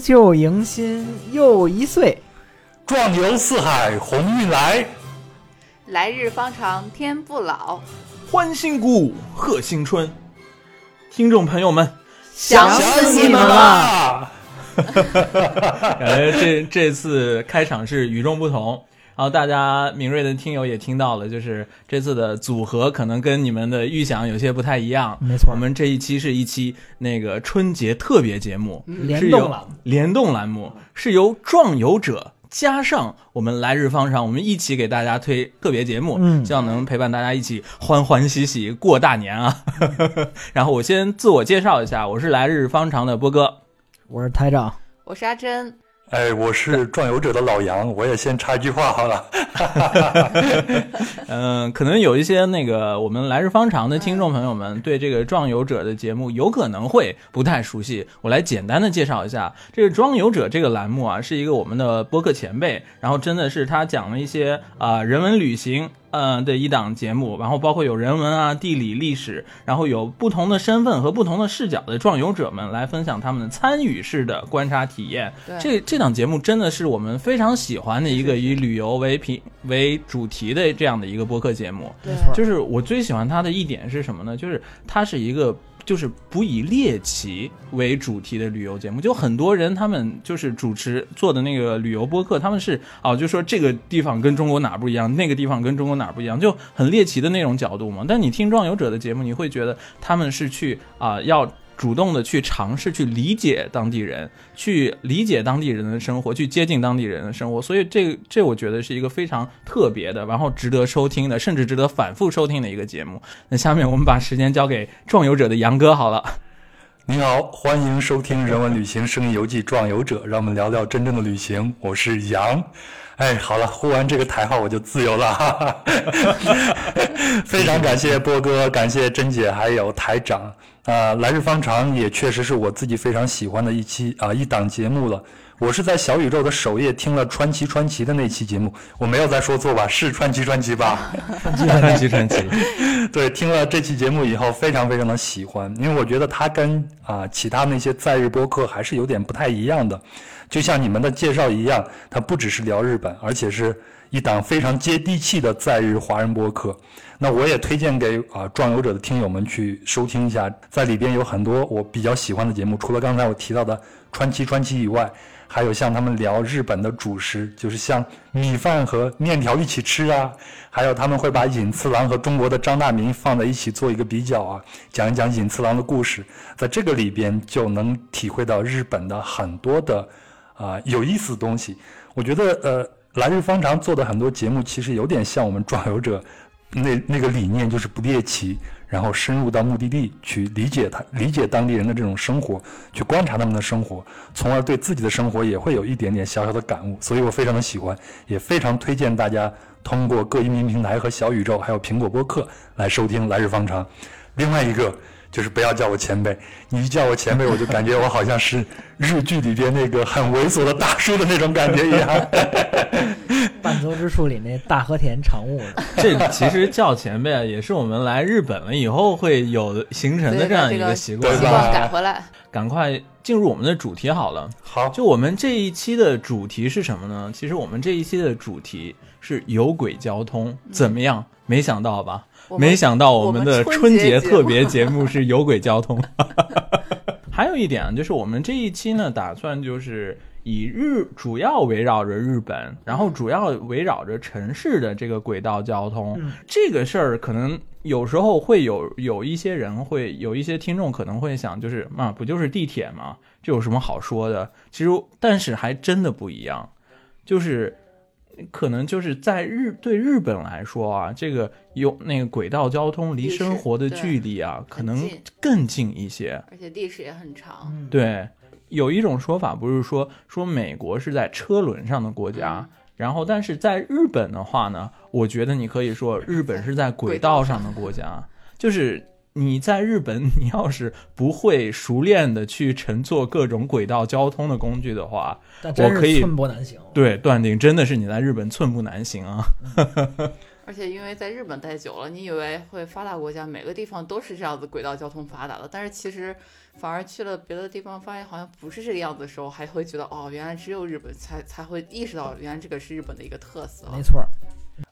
辞旧迎新又一岁，壮游四海鸿运来，来日方长天不老，欢欣鼓舞贺新春。听众朋友们，想死你们了！感觉这这次开场是与众不同。然后大家敏锐的听友也听到了，就是这次的组合可能跟你们的预想有些不太一样。没错我们这一期是一期那个春节特别节目，联动了。联动栏目是由壮游者加上我们来日方长，我们一起给大家推特别节目，嗯希望能陪伴大家一起欢欢喜喜过大年啊。然后我先自我介绍一下，我是来日方长的波哥。我是台长，我是阿珍，哎，我是壮游者的老杨，我也先插一句话好了。嗯，可能有一些那个我们来日方长的听众朋友们对这个壮游者的节目有可能会不太熟悉，我来简单的介绍一下。这个壮游者这个栏目啊，是一个我们的播客前辈，然后真的是他讲了一些啊、人文旅行。呃的一档节目，然后包括有人文啊、地理、历史，然后有不同的身份和不同的视角的壮游者们来分享他们的参与式的观察体验。这这档节目真的是我们非常喜欢的一个以旅游为品为主题的这样的一个播客节目。没错就是我最喜欢它的一点是什么呢？就是它是一个就是不以猎奇为主题的旅游节目。就很多人他们就是主持做的那个旅游播客，他们是哦，就说这个地方跟中国哪不一样，那个地方跟中国哪不一样，就很猎奇的那种角度嘛。但你听壮游者的节目，你会觉得他们是去啊、要。主动的去尝试去理解当地人，去理解当地人的生活，去接近当地人的生活，所以这这我觉得是一个非常特别的，然后值得收听的，甚至值得反复收听的一个节目。那下面我们把时间交给壮游者的杨哥好了。你好，欢迎收听《人文旅行声音游记·壮游者》，让我们聊聊真正的旅行。我是杨。哎，好了，呼完这个台号我就自由了，哈哈。非常感谢波哥，感谢珍姐，还有台长。啊、来日方长也确实是我自己非常喜欢的一期啊、一档节目了。我是在小宇宙的首页听了川崎川崎的那期节目，我没有再说错吧？是川崎川崎吧？传奇传奇，对，听了这期节目以后，非常非常的喜欢，因为我觉得它跟啊、其他那些在日播客还是有点不太一样的。就像你们的介绍一样，它不只是聊日本，而且是一档非常接地气的在日华人播客。那我也推荐给啊、壮游者的听友们去收听一下，在里边有很多我比较喜欢的节目，除了刚才我提到的川崎川崎以外，还有像他们聊日本的主食，就是像米饭和面条一起吃啊，还有他们会把隐次郎和中国的张大民放在一起做一个比较啊，讲一讲隐次郎的故事，在这个里边就能体会到日本的很多的啊、有意思的东西。我觉得呃，来日方长做的很多节目其实有点像我们壮游者那那个理念，就是不猎奇，然后深入到目的地去理解他理解当地人的这种生活，去观察他们的生活，从而对自己的生活也会有一点点小小的感悟。所以我非常的喜欢，也非常推荐大家通过各音频平台和小宇宙，还有苹果播客来收听《来日方长》。另外一个就是不要叫我前辈，你一叫我前辈，我就感觉我好像是日剧里边那个很猥琐的大叔的那种感觉一样。半泽之树里那大和田常务的，这其实叫前辈啊，也是我们来日本了以后会有形成的这样一个习惯习。惯改回来。赶快进入我们的主题好了。好，就我们这一期的主题是什么呢？其实我们这一期的主题是有轨交通，怎么样？没想到吧？没想到我们的春节特别节目是有轨交通。还有一点啊，就是我们这一期呢，打算就是以日主要围绕着日本，然后主要围绕着城市的这个轨道交通、嗯这个事儿，可能有时候会有有一些人会有一些听众可能会想，就是啊，不就是地铁吗？这有什么好说的？其实，但是还真的不一样，就是可能就是在日对日本来说啊，这个有那个轨道交通离生活的距离啊，可能更近一些。而且历史也很长。嗯，对，有一种说法不是说说美国是在车轮上的国家，然后但是在日本的话呢，我觉得你可以说日本是在轨道上的国家，就是。你在日本，你要是不会熟练的去乘坐各种轨道交通的工具的话，我可以寸步难行。对，断定真的是你在日本寸步难行啊。而且因为在日本待久了，你以为会发达国家每个地方都是这样子轨道交通发达的，但是其实反而去了别的地方，发现好像不是这个样子的时候，还会觉得哦，原来只有日本才才会意识到，原来这个是日本的一个特色。没错儿，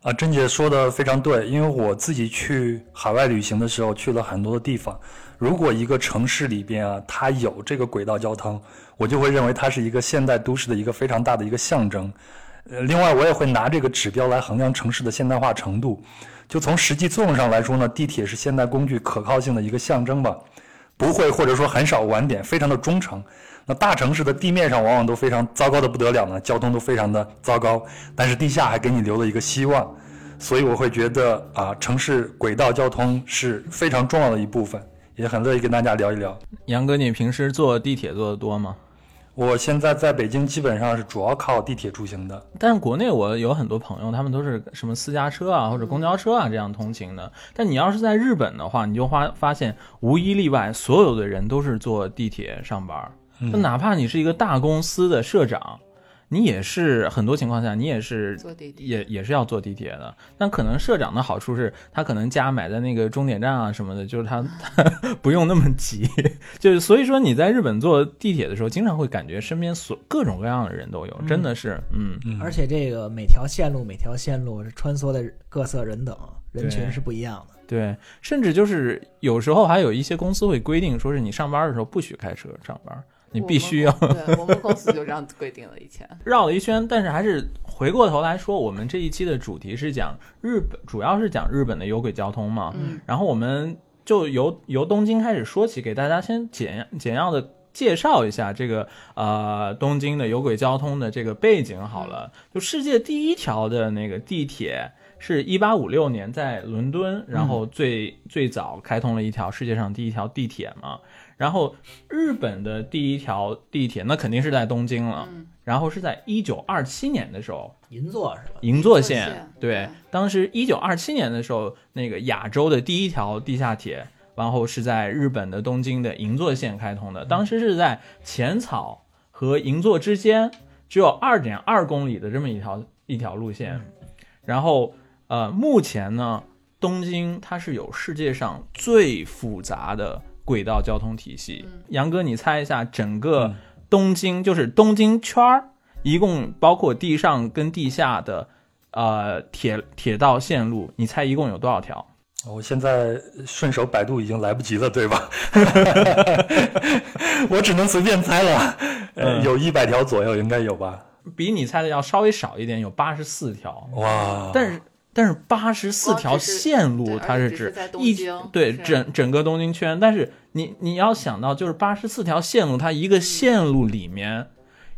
啊，珍姐说的非常对，因为我自己去海外旅行的时候去了很多的地方。如果一个城市里边啊，它有这个轨道交通，我就会认为它是一个现代都市的一个非常大的一个象征。呃，另外我也会拿这个指标来衡量城市的现代化程度。就从实际作用上来说呢，地铁是现代工具可靠性的一个象征吧，不会或者说很少晚点，非常的忠诚。那大城市的地面上往往都非常糟糕的不得了呢，交通都非常的糟糕，但是地下还给你留了一个希望。所以我会觉得啊，城市轨道交通是非常重要的一部分，也很乐意跟大家聊一聊。杨哥，你平时坐地铁坐的多吗？我现在在北京基本上是主要靠地铁出行的。但是国内我有很多朋友，他们都是什么私家车啊或者公交车啊这样通勤的。但你要是在日本的话，你就发发现无一例外，所有的人都是坐地铁上班。嗯就哪怕你是一个大公司的社长，你也是很多情况下你也是坐地铁也也是要坐地铁的。但可能社长的好处是他可能家买在那个终点站啊什么的，就是他他 不用那么急。就是所以说你在日本坐地铁的时候，经常会感觉身边所各种各样的人都有，真的是嗯。嗯，而且这个每条线路每条线路是穿梭的各色人等人群是不一样的。对，甚至就是有时候还有一些公司会规定，说是你上班的时候不许开车上班，你必须要我们对我们公司就这样规定了，以前。绕了一圈。但是还是回过头来说，我们这一期的主题是讲日本，主要是讲日本的有轨交通嘛。嗯，然后我们就由由东京开始说起，给大家先简简要的介绍一下这个呃东京的有轨交通的这个背景好了。就世界第一条的那个地铁是一八五六年在伦敦，然后最、最早开通了一条世界上第一条地铁嘛。然后日本的第一条地铁那肯定是在东京了，嗯然后是在一九二七年的时候银座是吧？银座线对，当时一九二七年的时候，那个亚洲的第一条地下铁，然后是在日本的东京的银座线开通的。当时是在浅草和银座之间只有二点二公里的这么一条一条路线。然后呃，目前呢，东京它是有世界上最复杂的轨道交通体系。嗯杨哥，你猜一下，整个嗯东京、就是东京圈儿，一共包括地上跟地下的呃铁铁道线路，你猜一共有多少条？我现在顺手百度已经来不及了，对吧？我只能随便猜了，呃，嗯有一百条左右，应该有吧？比你猜的要稍微少一点，有八十四条。哇！但是但是八十四条线路，它是指在对整整个东京圈。但是你你要想到，就是八十四条线路，它一个线路里面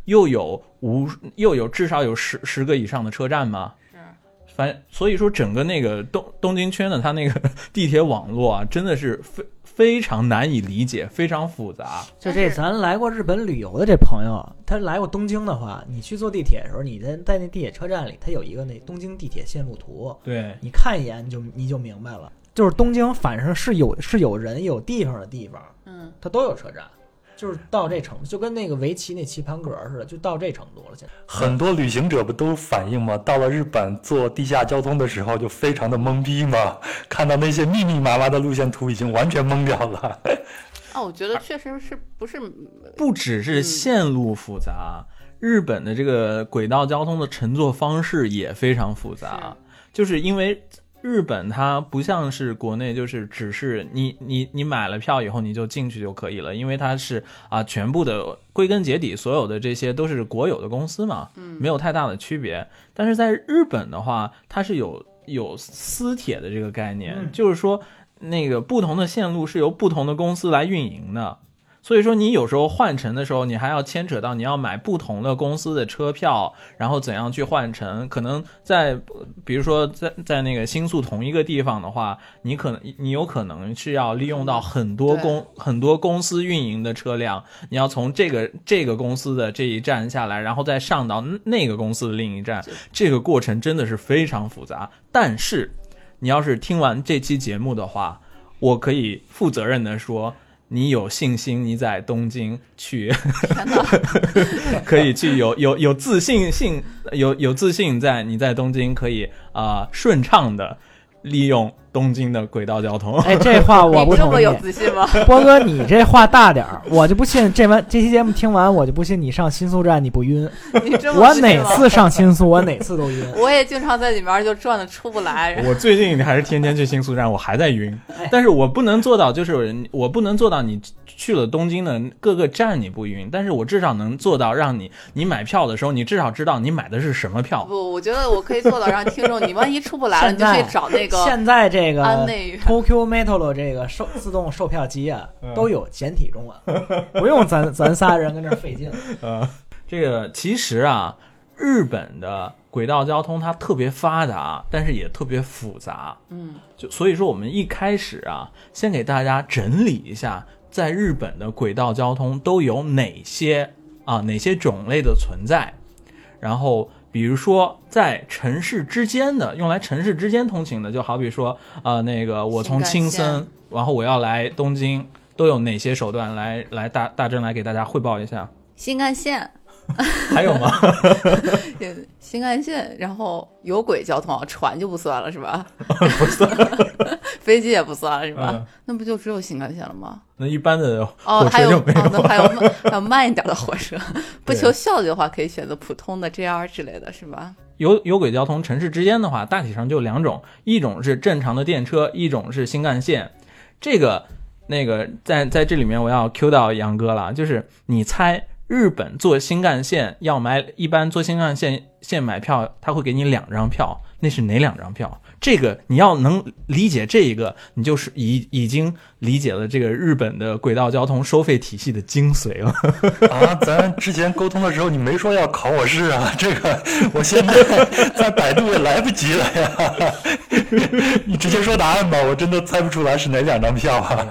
又有无又有至少有十十个以上的车站吗。是反所以说，整个那个东东京圈的它那个 地铁网络啊，真的是非非常难以理解，非常复杂。就这，咱来过日本旅游的这朋友，他来过东京的话，你去坐地铁的时候，你在在那地铁车站里，它有一个那东京地铁线路图，对，你看一眼你就你就明白了。就是东京反正是有是有人有地方的地方，嗯，它都有车站，就是到这程度，就跟那个围棋那棋盘格似的，就到这程度了。现在很多旅行者不都反映吗？到了日本坐地下交通的时候，就非常的懵逼嘛，看到那些密密麻麻的路线图，已经完全懵掉了。啊，我觉得确实是不是不只是线路复杂，日本的这个轨道交通的乘坐方式也非常复杂，就是因为。日本它不像是国内，就是只是你你你买了票以后你就进去就可以了，因为它是啊全部的归根结底所有的这些都是国有的公司嘛，嗯没有太大的区别。但是在日本的话，它是有有私铁的这个概念，嗯就是说那个不同的线路是由不同的公司来运营的。所以说，你有时候换乘的时候，你还要牵扯到你要买不同的公司的车票，然后怎样去换乘。可能在，呃比如说在在那个新宿同一个地方的话，你可能你有可能是要利用到很多公很多公司运营的车辆，你要从这个这个公司的这一站下来，然后再上到那个公司的另一站，这个过程真的是非常复杂。但是，你要是听完这期节目的话，我可以负责任的说。你有信心你在东京去 可以去有有有自信性有有自信在你在东京可以啊、顺畅的利用东京的轨道交通。哎，这话我不同意。你这么有自信吗？波哥，你这话大点儿，我就不信这完这期节目听完，我就不信你上新宿站你不晕。你这么我哪次上新宿，我哪次都晕。我也经常在里面就转的出不来。我最近还是天天去新宿站，我还在晕，但是我不能做到，就是我不能做到你去了东京的各个站你不晕，但是我至少能做到让你你买票的时候，你至少知道你买的是什么票。不，我觉得我可以做到让听众，你万一出不来了，你就可以找那个现在这个安内 Tokyo Metro 这个售自动售票机啊，嗯都有简体中文，不用咱咱仨人跟这费劲。呃，这个其实啊，日本的轨道交通它特别发达，但是也特别复杂。嗯，就所以说，我们一开始啊，先给大家整理一下，在日本的轨道交通都有哪些啊哪些种类的存在，然后。比如说，在城市之间的用来城市之间通勤的，就好比说，呃，那个我从青森，然后我要来东京，都有哪些手段来来大大正来给大家汇报一下？新干线，还有吗？新干线，然后有轨交通，船就不算了是吧？不算。飞机也不算了是吧？嗯那不就只有新干线了吗？那一般的哦，还有哦那还有慢还有慢一点的火车，不求效率的话，可以选择普通的 JR 之类的是吧？有有轨交通，城市之间的话，大体上就两种，一种是正常的电车，一种是新干线。这个那个在在这里面我要 Q 到杨哥了，就是你猜日本坐新干线要买，一般坐新干线线买票，他会给你两张票，那是哪两张票？这个你要能理解这一个，你就是已已经理解了这个日本的轨道交通收费体系的精髓了。啊，咱之前沟通的时候你没说要考我试啊，这个我现在在百度也来不及了呀。你直接说答案吧，我真的猜不出来是哪两张票啊。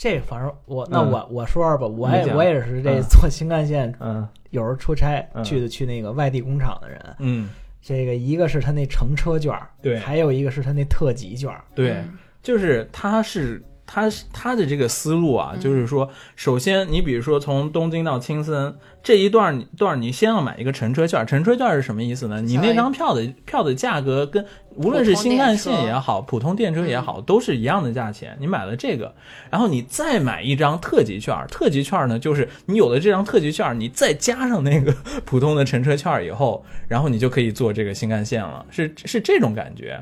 这反正我那嗯。我我说说吧，我也我也是这嗯。坐新干线，嗯。有时候出差嗯。去的去那个外地工厂的人，嗯，这个一个是他那乘车券，对。还有一个是他那特级券。对。嗯。就是他是他是他的这个思路啊，嗯就是说，首先你比如说从东京到青森这一段段，你先要买一个乘车券。乘车券是什么意思呢？你那张票的票的价格跟无论是新干线也好，普通电车也好，都是一样的价钱。你买了这个，然后你再买一张特级券。特级券呢，就是你有了这张特级券，你再加上那个普通的乘车券以后，然后你就可以坐这个新干线了，是是这种感觉。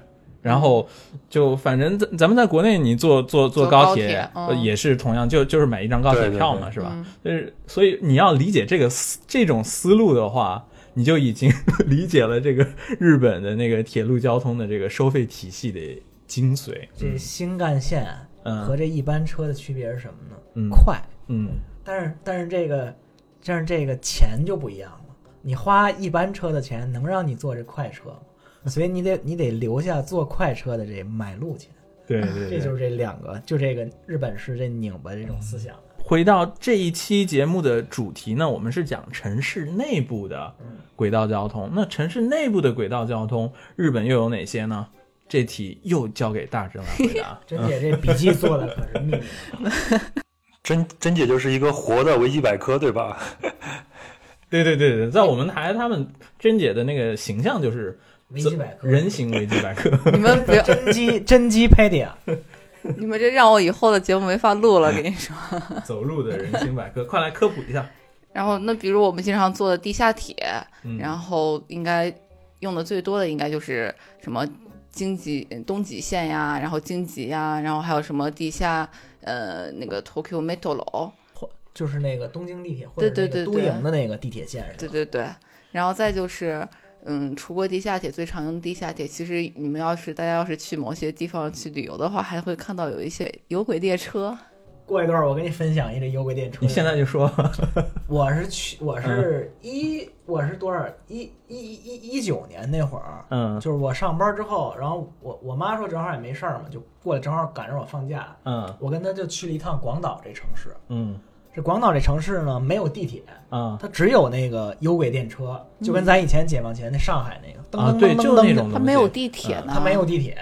然后就反正咱咱们在国内，你坐坐坐坐高铁也是同样，就就是买一张高铁对对对票嘛，是吧？嗯就是所以你要理解这个思这种思路的话，你就已经 理解了这个日本的那个铁路交通的这个收费体系的精髓。这新干线嗯和这一般车的区别是什么呢？嗯快，嗯但是但是这个但是这个钱就不一样了。你花一般车的钱能让你坐这快车吗？所以你得你得留下坐快车的这买路钱。对对这就是这两个，就这个日本式这拧巴这种思想。回到这一期节目的主题呢，我们是讲城市内部的轨道交通。那城市内部的轨道交通，日本又有哪些呢？这题又交给大正来回答。珍姐这笔记做的可是密 密。珍珍姐就是一个活的维基百科，对吧？对对对对，在我们台，他们珍姐的那个形象就是维基百科人形维基百科。你们不要，真机真机 pedia，你们这让我以后的节目没法录了，跟你说。走路的人形百科，快来科普一下。然后，那比如我们经常坐的地下铁，嗯然后应该用的最多的应该就是什么京急、东极线呀，然后京急呀，然后还有什么地下呃那个 Tokyo Metro，就是那个东京地铁对对对对营的那个地铁线是吧？对对对，然后再就是。嗯，除过地下铁最常用的地下铁，其实你们要是大家要是去某些地方去旅游的话，还会看到有一些有轨列车。过一段我给你分享一个有轨列车。你现在就说，我是去，我是一，我是多少？一一一一九年那会儿，嗯就是我上班之后，然后我我妈说正好也没事儿嘛，就过来正好赶上我放假，嗯我跟她就去了一趟广岛这城市。嗯这广岛这城市呢没有地铁，啊它只有那个有轨电车，就跟咱以前解放前那上海那个，噔噔啊对噔噔噔就那种它没有地铁呢，它没有地铁，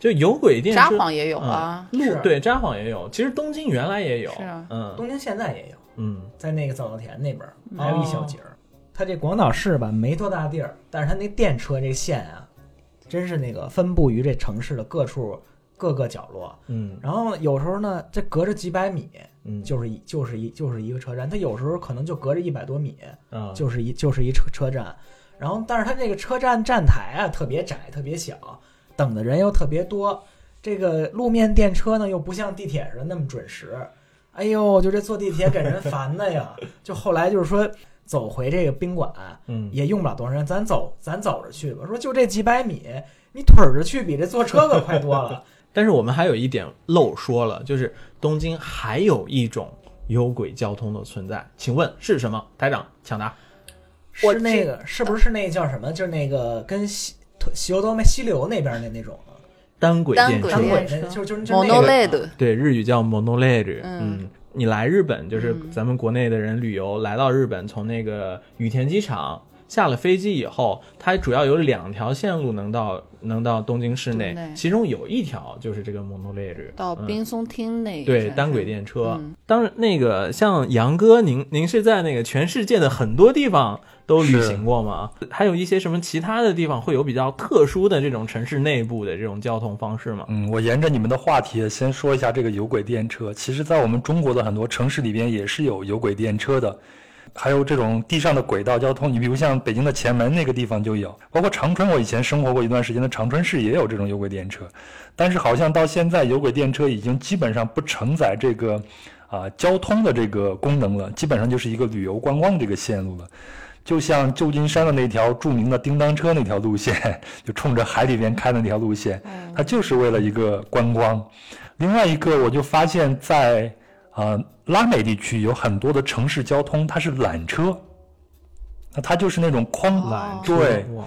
就有轨电车札幌也有啊，路是对札幌也有，其实东京原来也有，是啊嗯东京现在也有，嗯在那个早稻田那边儿还有一小节儿。它这广岛市吧没多大地儿，但是它那电车这线啊，真是那个分布于这城市的各处各个角落。嗯然后有时候呢，这隔着几百米，嗯，就是一就是一就是一个车站，它有时候可能就隔着一百多米，啊就是一就是一车车站。然后，但是它这个车站站台啊特别窄，特别小，等的人又特别多。这个路面电车呢又不像地铁似的那么准时。哎呦，就这坐地铁给人烦的呀！就后来就是说走回这个宾馆嗯也用不了多长时间，咱走咱走着去吧。说就这几百米，你腿儿着去比这坐车可快多了。但是我们还有一点漏说了，就是东京还有一种有轨交通的存在，请问是什么？台长抢答。我是那个是不是那叫什么？就是那个跟西西欧多梅西流那边的那种单轨电车单轨电，单轨车那就就就那个 monorail 对，日语叫 monorail。嗯嗯，你来日本就是嗯咱们国内的人旅游，来到日本，从那个羽田机场下了飞机以后，它主要有两条线路能到能到东京市内其中有一条就是这个 monorail 嗯到冰松町那一站对单轨电车。嗯当然，那个像杨哥，您您是在那个全世界的很多地方都旅行过吗？还有一些什么其他的地方会有比较特殊的这种城市内部的这种交通方式吗？嗯，我沿着你们的话题先说一下这个有轨电车。其实，在我们中国的很多城市里边也是有有轨电车的，还有这种地上的轨道交通。你比如像北京的前门那个地方就有，包括长春，我以前生活过一段时间的长春市也有这种有轨电车。但是好像到现在，有轨电车已经基本上不承载这个啊、交通的这个功能了，基本上就是一个旅游观光这个线路了。就像旧金山的那条著名的叮当车那条路线，就冲着海里边开的那条路线，它就是为了一个观光。另外一个，我就发现在呃拉美地区有很多的城市交通，它是缆车，那它就是那种框缆车。对，哇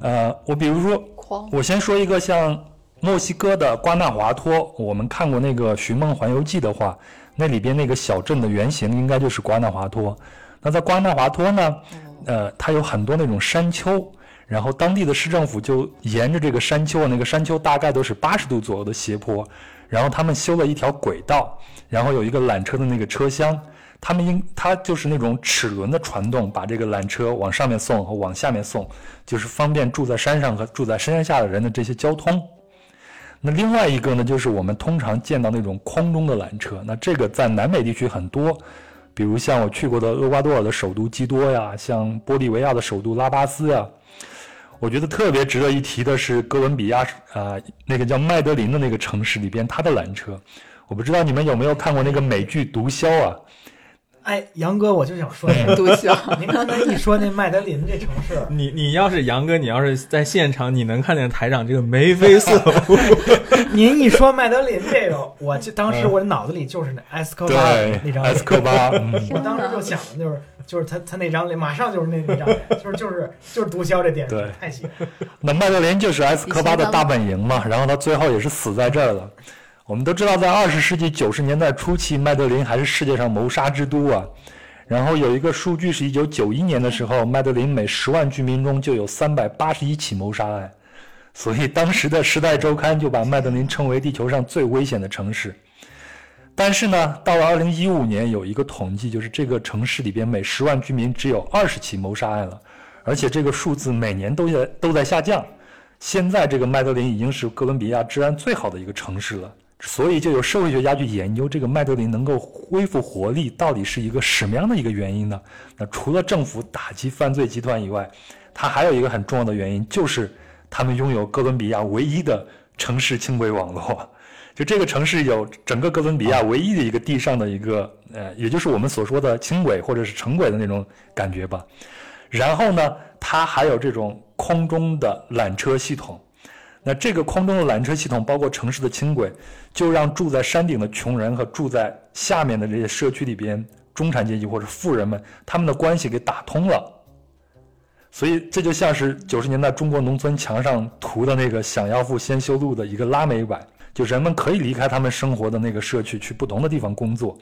呃，我比如说，我先说一个像墨西哥的瓜纳华托，我们看过那个《寻梦环游记》的话，那里边那个小镇的原型应该就是瓜纳华托。那在瓜纳华托呢，呃，它有很多那种山丘，然后当地的市政府就沿着这个山丘，那个山丘大概都是八十度左右的斜坡，然后他们修了一条轨道，然后有一个缆车的那个车厢。他们应，它就是那种齿轮的传动，把这个缆车往上面送和往下面送，就是方便住在山上和住在山下的人的这些交通。那另外一个呢，就是我们通常见到那种空中的缆车，那这个在南美地区很多，比如像我去过的厄瓜多尔的首都基多呀，像玻利维亚的首都拉巴斯呀。我觉得特别值得一提的是哥伦比亚呃、那个叫麦德林的那个城市里边，它的缆车。我不知道你们有没有看过那个美剧《毒枭》啊？哎，杨哥，我就想说那个，毒枭，您刚才一说那麦德林这城市，你你要是杨哥，你要是在现场，你能看见台长这个眉飞色舞。您一说麦德林这个，我就当时我脑子里就是那埃斯科巴那张脸埃斯科巴，嗯，我当时就想的就是就是他他那张脸，马上就是那那张脸，就是就是就是毒枭这电视对剧太喜欢。那麦德林就是埃斯科巴的大本营嘛，然后他最后也是死在这儿了。我们都知道，在二十世纪九十年代初期，麦德林还是世界上谋杀之都啊。然后有一个数据是，一九九一年的时候，麦德林每十万居民中就有三百八十一起谋杀案，所以当时的《时代周刊》就把麦德林称为地球上最危险的城市。但是呢，到了二零一五年，有一个统计，就是这个城市里边每十万居民只有二十起谋杀案了，而且这个数字每年都在都在下降。现在这个麦德林已经是哥伦比亚治安最好的一个城市了，所以就有社会学家去研究这个麦德林能够恢复活力到底是一个什么样的一个原因呢？那除了政府打击犯罪集团以外，它还有一个很重要的原因，就是他们拥有哥伦比亚唯一的城市轻轨网络。就这个城市有整个哥伦比亚唯一的一个地上的一个呃，也就是我们所说的轻轨或者是城轨的那种感觉吧。然后呢，它还有这种空中的缆车系统。那这个空中的缆车系统，包括城市的轻轨，就让住在山顶的穷人和住在下面的这些社区里边中产阶级或者富人们，他们的关系给打通了。所以这就像是九十年代中国农村墙上涂的那个“想要富先修路”的一个拉美版，就人们可以离开他们生活的那个社区，去不同的地方工作。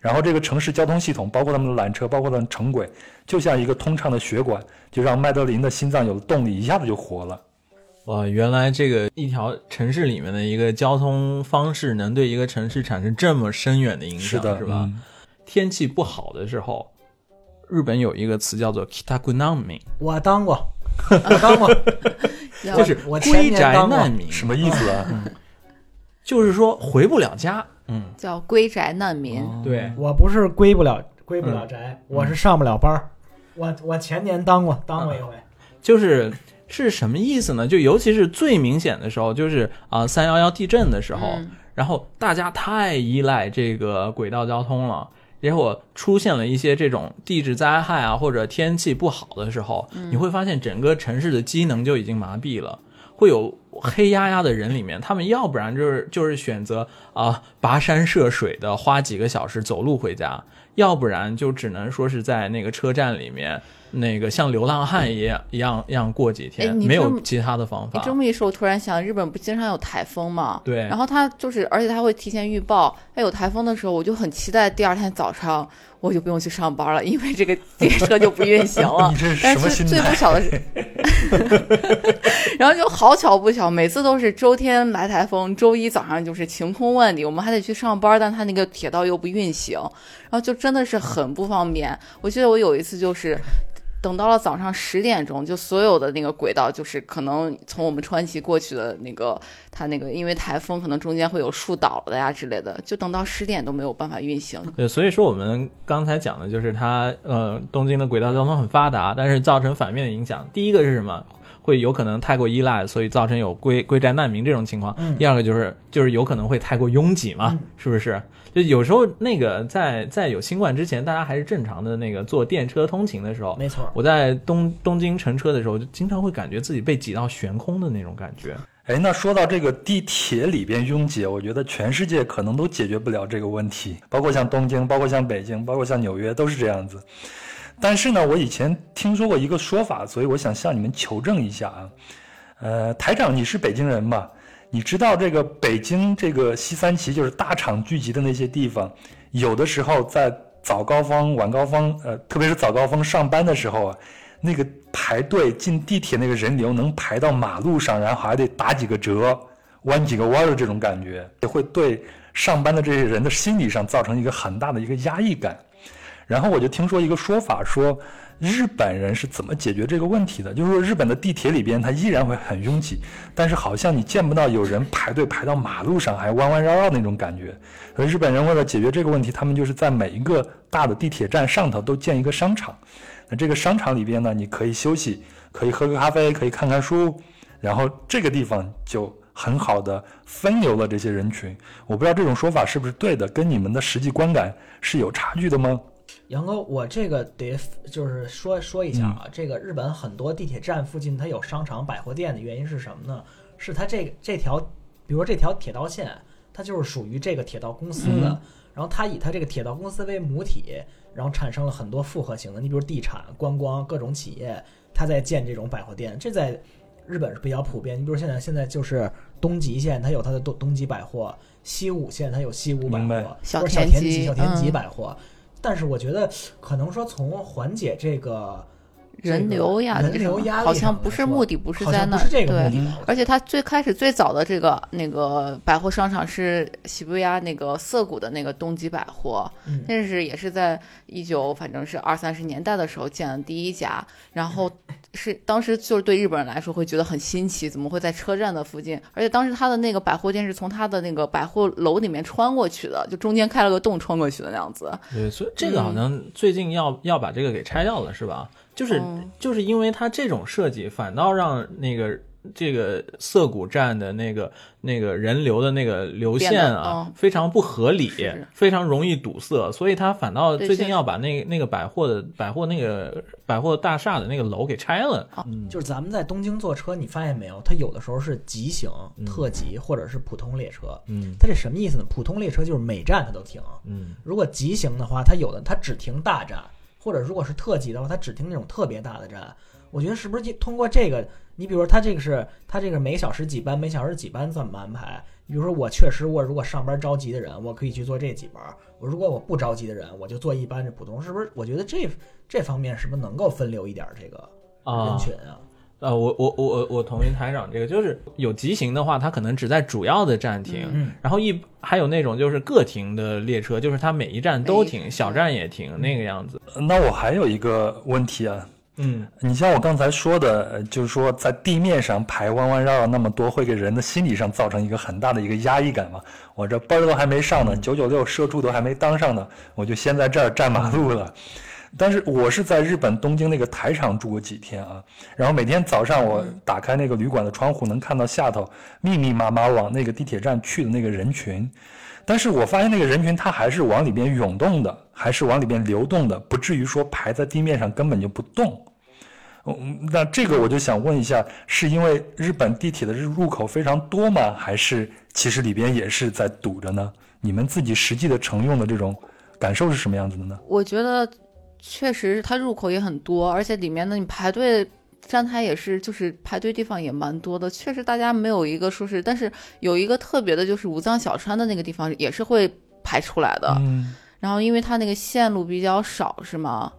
然后这个城市交通系统，包括他们的缆车，包括他们城轨，就像一个通畅的血管，就让麦德林的心脏有了动力，一下子就活了。哇，原来这个一条城市里面的一个交通方式能对一个城市产生这么深远的影响，是的，是吧？嗯天气不好的时候，日本有一个词叫做 “kitakunami”，我当过，我当过，就是归宅年当过难民，什么意思啊？就是说回不了家。嗯，叫归宅难民。哦对，我不是归不了归不嗯了宅，我是上不了班儿。我我前年当过当过一回，就是是什么意思呢？就尤其是最明显的时候，就是啊三幺幺地震的时候，嗯然后大家太依赖这个轨道交通了。结果出现了一些这种地质灾害啊，或者天气不好的时候，你会发现整个城市的机能就已经麻痹了，会有黑压压的人里面，他们要不然就是就是选择啊、跋山涉水的花几个小时走路回家，要不然就只能说是在那个车站里面那个像流浪汉一样一样一样过几哎天，没有其他的方法你这。么一说，我突然想，日本不经常有台风吗？对然后他就是，而且他会提前预报，它有台风的时候，我就很期待第二天早上我就不用去上班了，因为这个列车就不运行了 你。这是但是什么心？最不巧的是，然后就好巧不巧，每次都是周天来台风，周一早上就是晴空万里，我们还得去上班，但他那个铁道又不运行，然后就真的是很不方便。我记得我有一次就是。等到了早上十点钟，就所有的那个轨道，就是可能从我们川崎过去的那个，它那个因为台风可能中间会有树倒了呀之类的，就等到十点都没有办法运行。对，所以说我们刚才讲的就是它，呃，东京的轨道交通很发达，但是造成反面的影响。第一个是什么？会有可能太过依赖，所以造成有归归宅难民这种情况。嗯第二个就是就是有可能会太过拥挤嘛，嗯是不是？就有时候那个在在有新冠之前，大家还是正常的那个坐电车通勤的时候，没错。我在东东京乘车的时候，就经常会感觉自己被挤到悬空的那种感觉。哎，那说到这个地铁里边拥挤，我觉得全世界可能都解决不了这个问题，包括像东京，包括像北京，包括像纽约，都是这样子。但是呢，我以前听说过一个说法，所以我想向你们求证一下啊。呃，台长，你是北京人吧？你知道这个北京这个西三旗就是大厂聚集的那些地方，有的时候在早高峰、晚高峰，呃，特别是早高峰上班的时候啊，那个排队进地铁那个人流能排到马路上，然后还得打几个折、弯几个弯的这种感觉，也会对上班的这些人的心理上造成一个很大的一个压抑感。然后我就听说一个说法，说日本人是怎么解决这个问题的？就是说日本的地铁里边它依然会很拥挤，但是好像你见不到有人排队排到马路上还弯弯绕绕那种感觉。而日本人为了解决这个问题，他们就是在每一个大的地铁站上头都建一个商场。那这个商场里边呢，你可以休息，可以喝个咖啡，可以看看书，然后这个地方就很好的分流了这些人群。我不知道这种说法是不是对的，跟你们的实际观感是有差距的吗？杨哥，我这个得就是说说一下嗯啊，这个日本很多地铁站附近它有商场、百货店的原因是什么呢？是它这个这条，比如说这条铁道线，它就是属于这个铁道公司的，嗯然后它以它这个铁道公司为母体，然后产生了很多复合型的，你比如地产、观光各种企业，它在建这种百货店，这在日本是比较普遍。你比如现在现在就是东极线，它有它的东东极百货；西武线它有西武百货，小或者小田急小田急嗯百货。但是我觉得可能说从缓解这个人流呀，人流压力好像不是目的，不是在那儿像不是这个对。而且它最开始最早的这个那个百货商场是喜布亚那个涩谷的那个东极百货，嗯那是也是在一九反正是二三十年代的时候建的第一家，然后是当时就是对日本人来说会觉得很新奇，怎么会在车站的附近？而且当时他的那个百货店是从他的那个百货楼里面穿过去的，就中间开了个洞穿过去的那样子。对，所以这个好像最近要、要把这个给拆掉了，是吧？就是、嗯就是因为它这种设计，反倒让那个这个涩谷站的那个那个人流的那个流线啊，嗯非常不合理是，非常容易堵塞，所以它反倒最近要把那那个百货的百货那个百货大厦的那个楼给拆了。嗯，就是咱们在东京坐车，你发现没有？它有的时候是急行、特急或者是普通列车。嗯。它这什么意思呢？普通列车就是每站它都停，嗯。如果急行的话，它有的它只停大站，或者如果是特级的话，他只听那种特别大的站。我觉得是不是通过这个，你比如说他这个是他这个每小时几班，每小时几班怎么安排？比如说我确实我如果上班着急的人，我可以去做这几班；我如果我不着急的人，我就做一班这普通。是不是？我觉得这这方面是不是能够分流一点这个人啊，群啊？呃，我我我我我同意台长这个，就是有急行的话，它可能只在主要的站停，嗯然后一还有那种就是各停的列车，就是它每一站都停，小站也停那个样子。那我还有一个问题啊，嗯，你像我刚才说的，呃就是说在地面上排弯弯绕绕那么多，会给人的心理上造成一个很大的一个压抑感嘛。我这班都还没上呢，九九六社畜都还没当上呢，我就先在这儿站马路了。但是我是在日本东京那个台场住过几天啊，然后每天早上我打开那个旅馆的窗户，能看到下头密密麻麻往那个地铁站去的那个人群。但是我发现那个人群它还是往里边涌动的，还是往里边流动的，不至于说排在地面上根本就不动。嗯，那这个我就想问一下，是因为日本地铁的入口非常多吗？还是其实里边也是在堵着呢？你们自己实际的乘用的这种感受是什么样子的呢？我觉得确实它入口也很多，而且里面的你排队站台也是，就是排队地方也蛮多的。确实大家没有一个说是，但是有一个特别的，就是武藏小川的那个地方也是会排出来的。嗯，然后因为它那个线路比较少，是吗？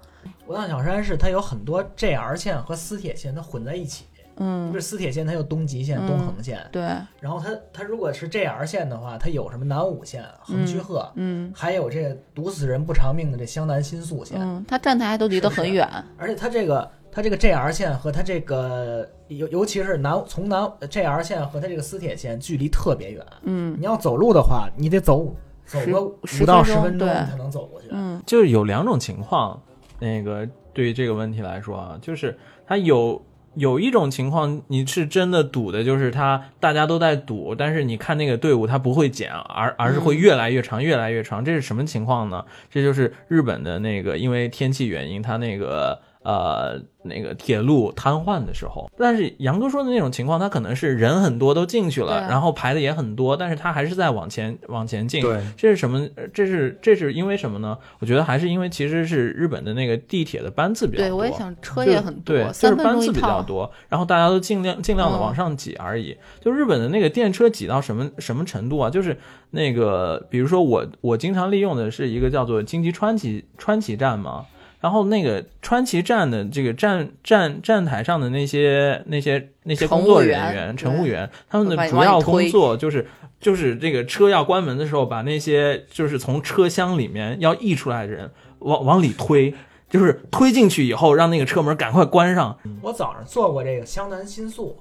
武藏小山是它有很多 JR 线和私铁线，它混在一起。嗯就，是私铁线，它有东极线、嗯东横线，对，然后它它如果是 JR 线的话，它有什么南武线、横须贺，嗯还有这个毒死人不偿命的这湘南新宿线。嗯，它站台都离得是是很远。而且它这个它这个 JR 线和它这个尤尤其是南从南 JR 线和它这个私铁线距离特别远，嗯你要走路的话，你得走走个十五到十分钟你才能走过去。嗯就是有两种情况，那个对于这个问题来说啊，就是它有有一种情况你是真的赌的，就是他大家都在赌，但是你看那个队伍它不会减，而而是会越来越长，越来越长。这是什么情况呢？这就是日本的那个因为天气原因，它那个。呃，那个铁路瘫痪的时候，但是杨哥说的那种情况，他可能是人很多都进去了，对然后排的也很多，但是他还是在往前往前进。对，这是什么？呃这是这是因为什么呢？我觉得还是因为其实是日本的那个地铁的班次比较多。对，我也想车就也很多，对，就是班次。比较多，然后大家都尽量尽量的嗯往上挤而已。就日本的那个电车挤到什么什么程度啊？就是那个，比如说我我经常利用的是一个叫做京急川崎川崎站嘛。然后那个川崎站的这个站站站台上的那些那些那些工作人务员乘务员，他们的主要工作就是就是这个车要关门的时候，把那些就是从车厢里面要溢出来的人往往里推，就是推进去以后，让那个车门赶快关上。我早上坐过这个湘南新宿，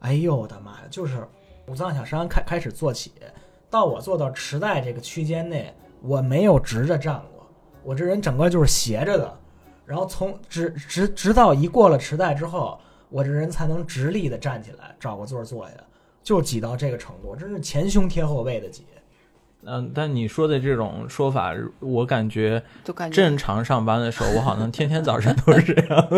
哎呦我的妈呀！就是五藏小山开开始坐起，到我坐到池袋这个区间内，我没有直着站过，我这人整个就是斜着的。然后从直直直到一过了池袋之后，我这人才能直立的站起来，找个座儿坐下，就挤到这个程度，真是前胸贴后背的挤。嗯，但你说的这种说法，我感觉就感觉正常上班的时候，我好像天天早晨都是这样。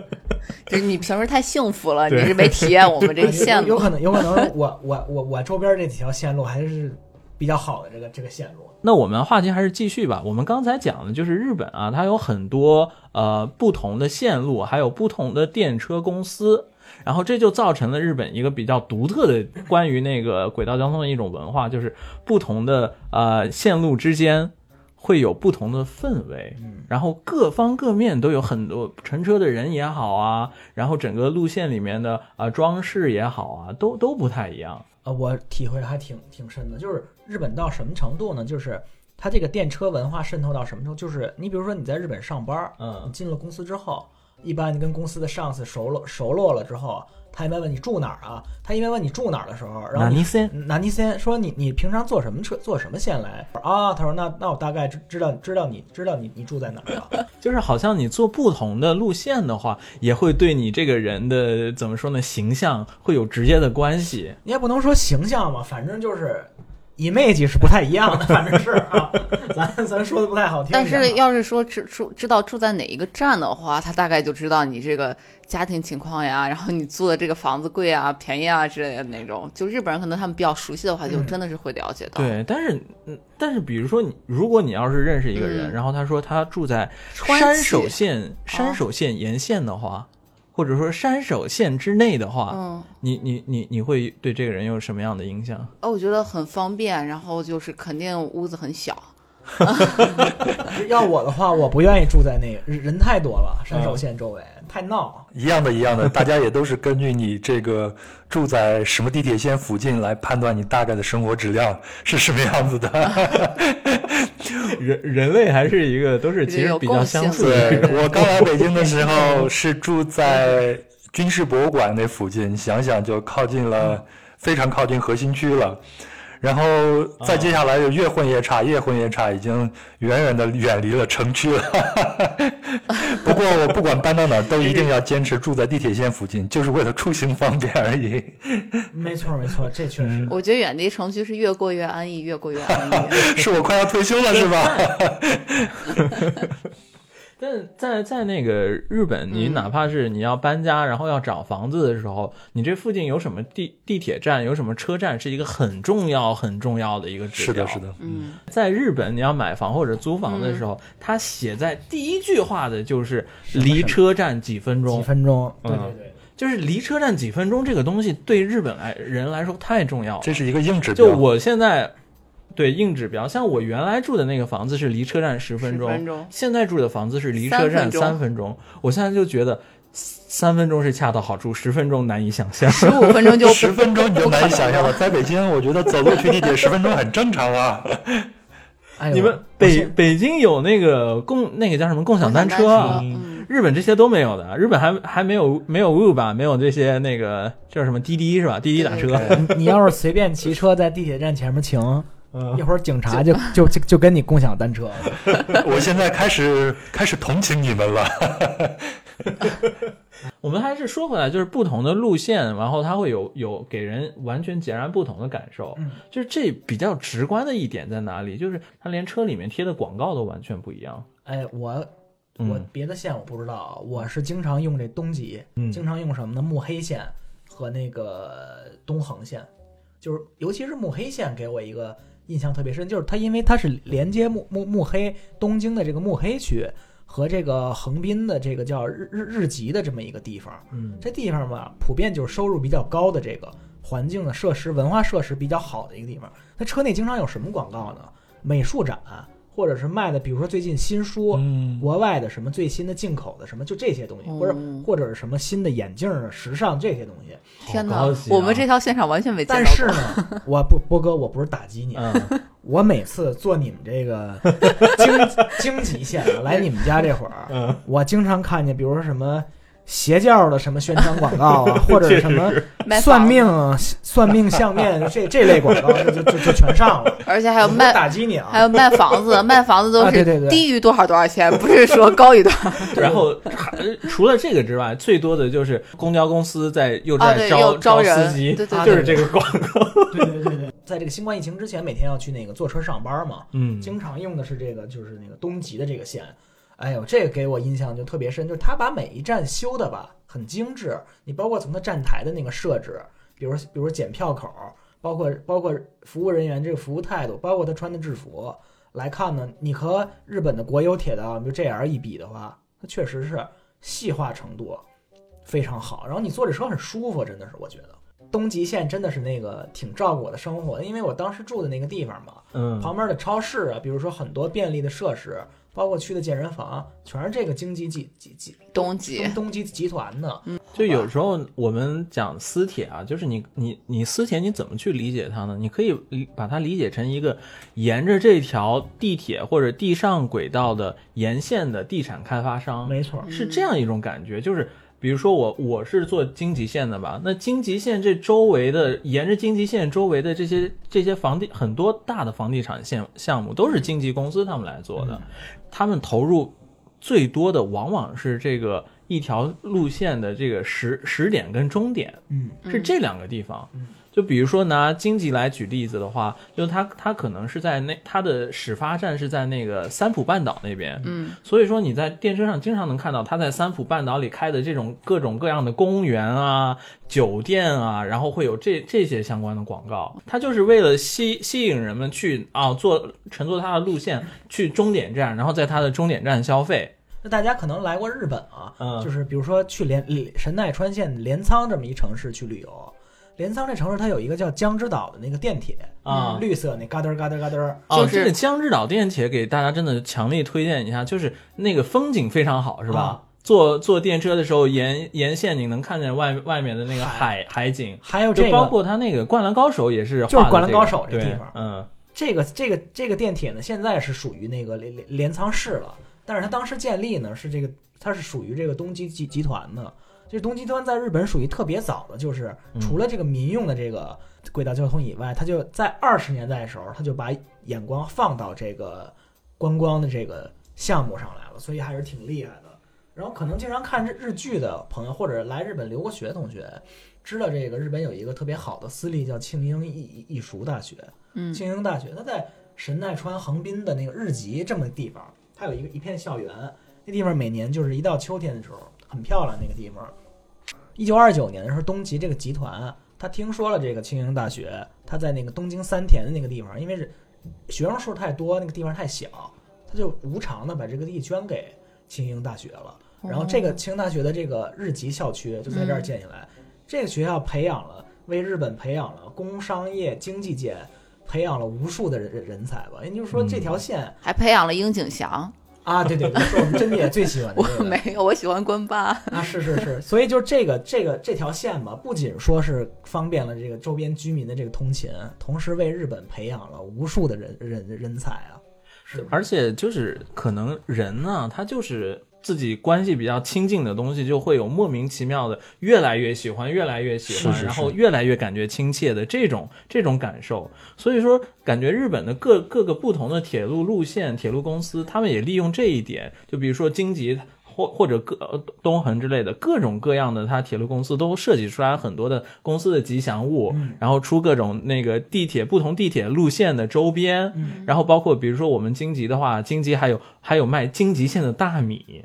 就是你平时太幸福了，你是没体验我们这 个线路。有有可能，有可能我我我我周边这几条线路还是比较好的这个这个线路。那我们话题还是继续吧。我们刚才讲的就是日本啊，它有很多呃不同的线路，还有不同的电车公司，然后这就造成了日本一个比较独特的关于那个轨道交通的一种文化，就是不同的呃线路之间会有不同的氛围，嗯，然后各方各面都有很多乘车的人也好啊，然后整个路线里面的啊、呃装饰也好啊，都都不太一样。呃，我体会还挺挺深的，就是日本到什么程度呢？就是它这个电车文化渗透到什么程度？就是你比如说你在日本上班，嗯你嗯进了公司之后，一般你跟公司的上司熟络熟络了之后，他一般问你住哪儿啊？他一般问你住哪儿的时候，然后尼森那尼森说你你平常坐什么车坐什么线来啊？他说那那我大概知知道知道你知道你你住在哪儿了。就是好像你坐不同的路线的话，也会对你这个人的怎么说呢，形象会有直接的关系。你也不能说形象嘛，反正就是 image 是不太一样的，反正是啊，咱咱说的不太好听但。是要是说知住知道住在哪一个站的话，他大概就知道你这个家庭情况呀，然后你租的这个房子贵啊、便宜啊之类的那种。就日本人可能他们比较熟悉的话，就嗯真的是会了解到。，对，但是，嗯，但是比如说你，如果你要是认识一个人，嗯然后他说他住在川山手线山手线沿线的话，或者说山手线之内的话，嗯，你你你你会对这个人有什么样的影响？哦，我觉得很方便，然后就是肯定屋子很小，要我的话，我不愿意住在那个人太多了，山手线周围、太闹。一样的，一样的，大家也都是根据你这个住在什么地铁线附近来判断你大概的生活质量是什么样子的。人人类还是一个都是其实比较相似对。我刚来北京的时候是住在军事博物馆那附近，想想就靠近了，非常靠近核心区了。然后再接下来就越混越差，越混越差，已经远远的远离了城区了。不过我不管搬到哪儿，都一定要坚持住在地铁线附近，就是为了出行方便而已。没错，没错，这确实。我觉得远离城区是越过越安逸，越过越安逸。是我快要退休了，是吧？但在在那个日本，你嗯哪怕是你要搬家，然后要找房子的时候，你这附近有什么地地铁站，有什么车站，是一个很重要很重要的一个指标。是的，是。的。嗯，在日本，你要买房或者租房的时候，它写在第一句话的就是离车站几分钟几，分钟，对嗯对对，就是离车站几分钟这个东西对日本来人来说太重要了。这是一个硬指标。就我现在对硬指标，像我原来住的那个房子是离车站十分钟，分钟现在住的房子是离车站三三分钟，我现在就觉得三分钟是恰到好处，十分钟难以想象。十五分钟就十分钟你就难以想象了，在北京，我觉得走路去地铁十分钟很正常啊。哎，你们北北京有那个共那个叫什么共享单车啊？嗯，日本这些都没有的，日本还还没有没有 Uber，没有这些那个叫什么滴滴是吧？滴滴打车。对你要是随便骑车在地铁站前面停，嗯一会儿警察就就就就跟你共享单车。我现在开始开始同情你们了。我们还是说回来，就是不同的路线，然后它会有有给人完全截然不同的感受。嗯就是这比较直观的一点在哪里？就是它连车里面贴的广告都完全不一样。哎，我我嗯别的线我不知道，我是经常用这东极，嗯经常用什么呢？慕黑线和那个东横线，就是尤其是慕黑线给我一个印象特别深，就是它因为它是连接幕幕幕黑东京的这个幕黑区和这个横滨的这个叫日日日吉的这么一个地方，嗯这地方吧，普遍就是收入比较高的这个环境的设施、文化设施比较好的一个地方。它车内经常有什么广告呢？美术展，或者是卖的，比如说最近新书，嗯，国外的什么最新的进口的什么，就这些东西，或者嗯或者是什么新的眼镜儿、时尚这些东西。天哪好高级啊我们这条线上完全没见到但。是呢，我不波哥，我不是打击你，嗯，我每次坐你们这个经经济线啊来你们家这会儿，嗯我经常看见，比如说什么邪教的什么宣传广告啊，或者什么算命、算命相面 这这类广告，就就就就全上了。而且还有卖，打击你啊，还有卖房子，卖房子都啊对对对是低于多少多少钱，不是说高于多少。然后还除了这个之外，最多的就是公交公司在又啊在招、招人司机，对对对就是这个广告。对对对对，在这个新冠疫情之前，每天要去那个坐车上班嘛，嗯经常用的是这个，就是那个东极的这个线。哎呦，这个给我印象就特别深，就是他把每一站修的吧很精致，你包括从他站台的那个设置，比如比如检票口，包括包括服务人员这个服务态度，包括他穿的制服来看呢，你和日本的国有铁道，比如 JR 一比的话，它确实是细化程度非常好，然后你坐这车很舒服，真的是我觉得。东极线真的是那个挺照顾我的生活的，因为我当时住的那个地方嘛，嗯，旁边的超市啊，比如说很多便利的设施，包括去的健身房，全是这个京吉集集集东极东东极集团的。嗯就有时候我们讲私铁啊，就是你你你私铁你怎么去理解它呢？你可以理把它理解成一个沿着这条地铁或者地上轨道的沿线的地产开发商，没错，是这样一种感觉，就是。比如说我我是做京吉线的吧，那京吉线这周围的沿着京吉线周围的这些这些房地很多大的房地产线项目都是经纪公司他们来做的，他们投入最多的往往是这个一条路线的这个始始点跟终点，嗯，是这两个地方嗯。就比如说拿京吉来举例子的话，就它它可能是在那它的始发站是在那个三浦半岛那边，嗯，所以说你在电车上经常能看到它在三浦半岛里开的这种各种各样的公园啊、酒店啊，然后会有这这些相关的广告，它就是为了吸吸引人们去啊坐乘坐它的路线去终点站，然后在它的终点站消费。那大家可能来过日本啊，嗯就是比如说去镰神奈川县镰仓这么一城市去旅游，镰仓这城市它有一个叫江之岛的那个电铁啊。绿色那嘎噔儿嘎噔儿嘎噔儿，哦，就是这个江之岛电铁给大家真的强力推荐一下，就是那个风景非常好，是吧？啊。坐坐电车的时候，沿沿线你能看见外外面的那个海海。景，还有这个包括他那个《灌篮高手》也是这个，就是灌篮高手这地方。嗯。这个这个这个电铁呢，现在是属于那个镰镰镰仓市了，但是它当时建立呢是这个，它是属于这个东京集集团的。这东京端在日本属于特别早的，就是嗯除了这个民用的这个轨道交通以外，它就在二十年代的时候，它就把眼光放到这个观光的这个项目上来了，所以还是挺厉害的。然后可能经常看日日剧的朋友，或者来日本留过学的同学，知道这个日本有一个特别好的私立叫庆英艺艺艺术大学。嗯庆英大学，它在神奈川横滨的那个日吉这么个地方，它有一个一片校园，那地方每年就是一到秋天的时候很漂亮。那个地方，一九二九年的时候，东极这个集团他听说了这个庆应大学，他在那个东京三田的那个地方，因为是学生数太多，那个地方太小，他就无偿的把这个地捐给庆应大学了。然后这个庆应大学的这个日籍校区就在这儿建起来，这个学校培养了为日本培养了工商业经济界培养了无数的人人人才吧。也就是说，这条线、还培养了樱井翔，啊，对对对，是我们真的也最喜欢的 我这个没有，我喜欢关八。啊，是是是，所以就是这个这个这条线吧，不仅说是方便了这个周边居民的这个通勤，同时为日本培养了无数的人人人才啊。是而且就是可能人呢，他就是自己关系比较亲近的东西，就会有莫名其妙的越来越喜欢，越来越喜欢，是是然后越来越感觉亲切的这种这种感受。所以说，感觉日本的各各个不同的铁路路线、铁路公司，他们也利用这一点，就比如说京吉。或或者各呃东横之类的各种各样的，它铁路公司都设计出来很多的公司的吉祥物，嗯然后出各种那个地铁不同地铁路线的周边，嗯然后包括比如说我们京吉的话，京吉还有还有卖京吉县的大米，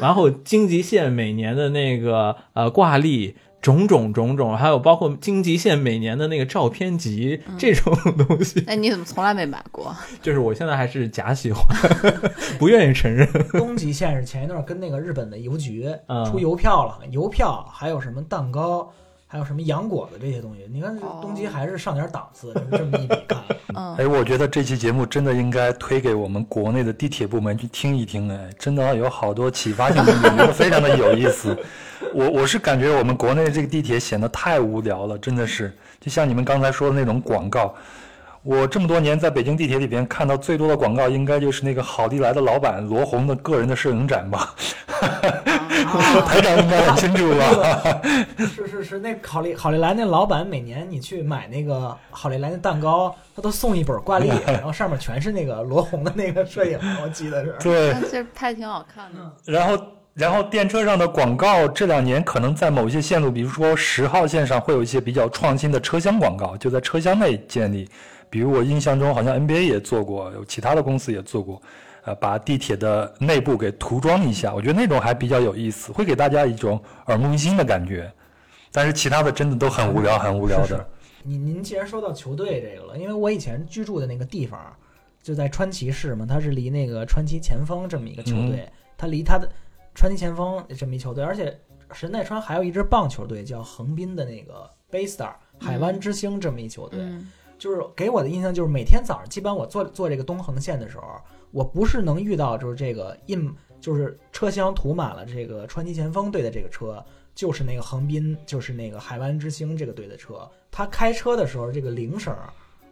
然后京吉县每年的那个呃挂历。种种种种，还有包括京吉县每年的那个照片集、这种东西，哎，你怎么从来没买过？就是我现在还是假喜欢，不愿意承认。东极线是前一段跟那个日本的邮局嗯出邮票了，邮票还有什么蛋糕，还有什么洋果子这些东西。你看这哦东极还是上点档次，这么一比看，嗯，哎，我觉得这期节目真的应该推给我们国内的地铁部门去听一听，哎，真的有好多启发性的理论，非常的有意思。我我是感觉我们国内这个地铁显得太无聊了，真的是，就像你们刚才说的那种广告。我这么多年在北京地铁里边看到最多的广告，应该就是那个好利来的老板罗红的个人的摄影展吧？台长应该很清楚吧？是是是，那好利好利来那老板每年你去买那个好利来那蛋糕，他都送一本挂历，然后上面全是那个罗红的那个摄影，我记得是。对，但这拍挺好看的。然后，然后电车上的广告这两年可能在某些线路，比如说十号线上会有一些比较创新的车厢广告，就在车厢内建立。比如我印象中好像 NBA 也做过，有其他的公司也做过，呃，把地铁的内部给涂装一下，我觉得那种还比较有意思，会给大家一种耳目一新的感觉。但是其他的真的都很无聊，很无聊是是的。您您既然说到球队这个了，因为我以前居住的那个地方就在川崎市嘛，它是离那个川崎前锋这么一个球队，它离它的川崎前锋这么一球队，而且神奈川还有一支棒球队叫横滨的那个 Baystar 海湾之星这么一球队，嗯就是给我的印象就是每天早上，基本我坐坐这个东横线的时候，我不是能遇到就是这个印就是车厢涂满了这个川崎前锋队的这个车，就是那个横滨就是那个海湾之星这个队的车。他开车的时候，这个铃声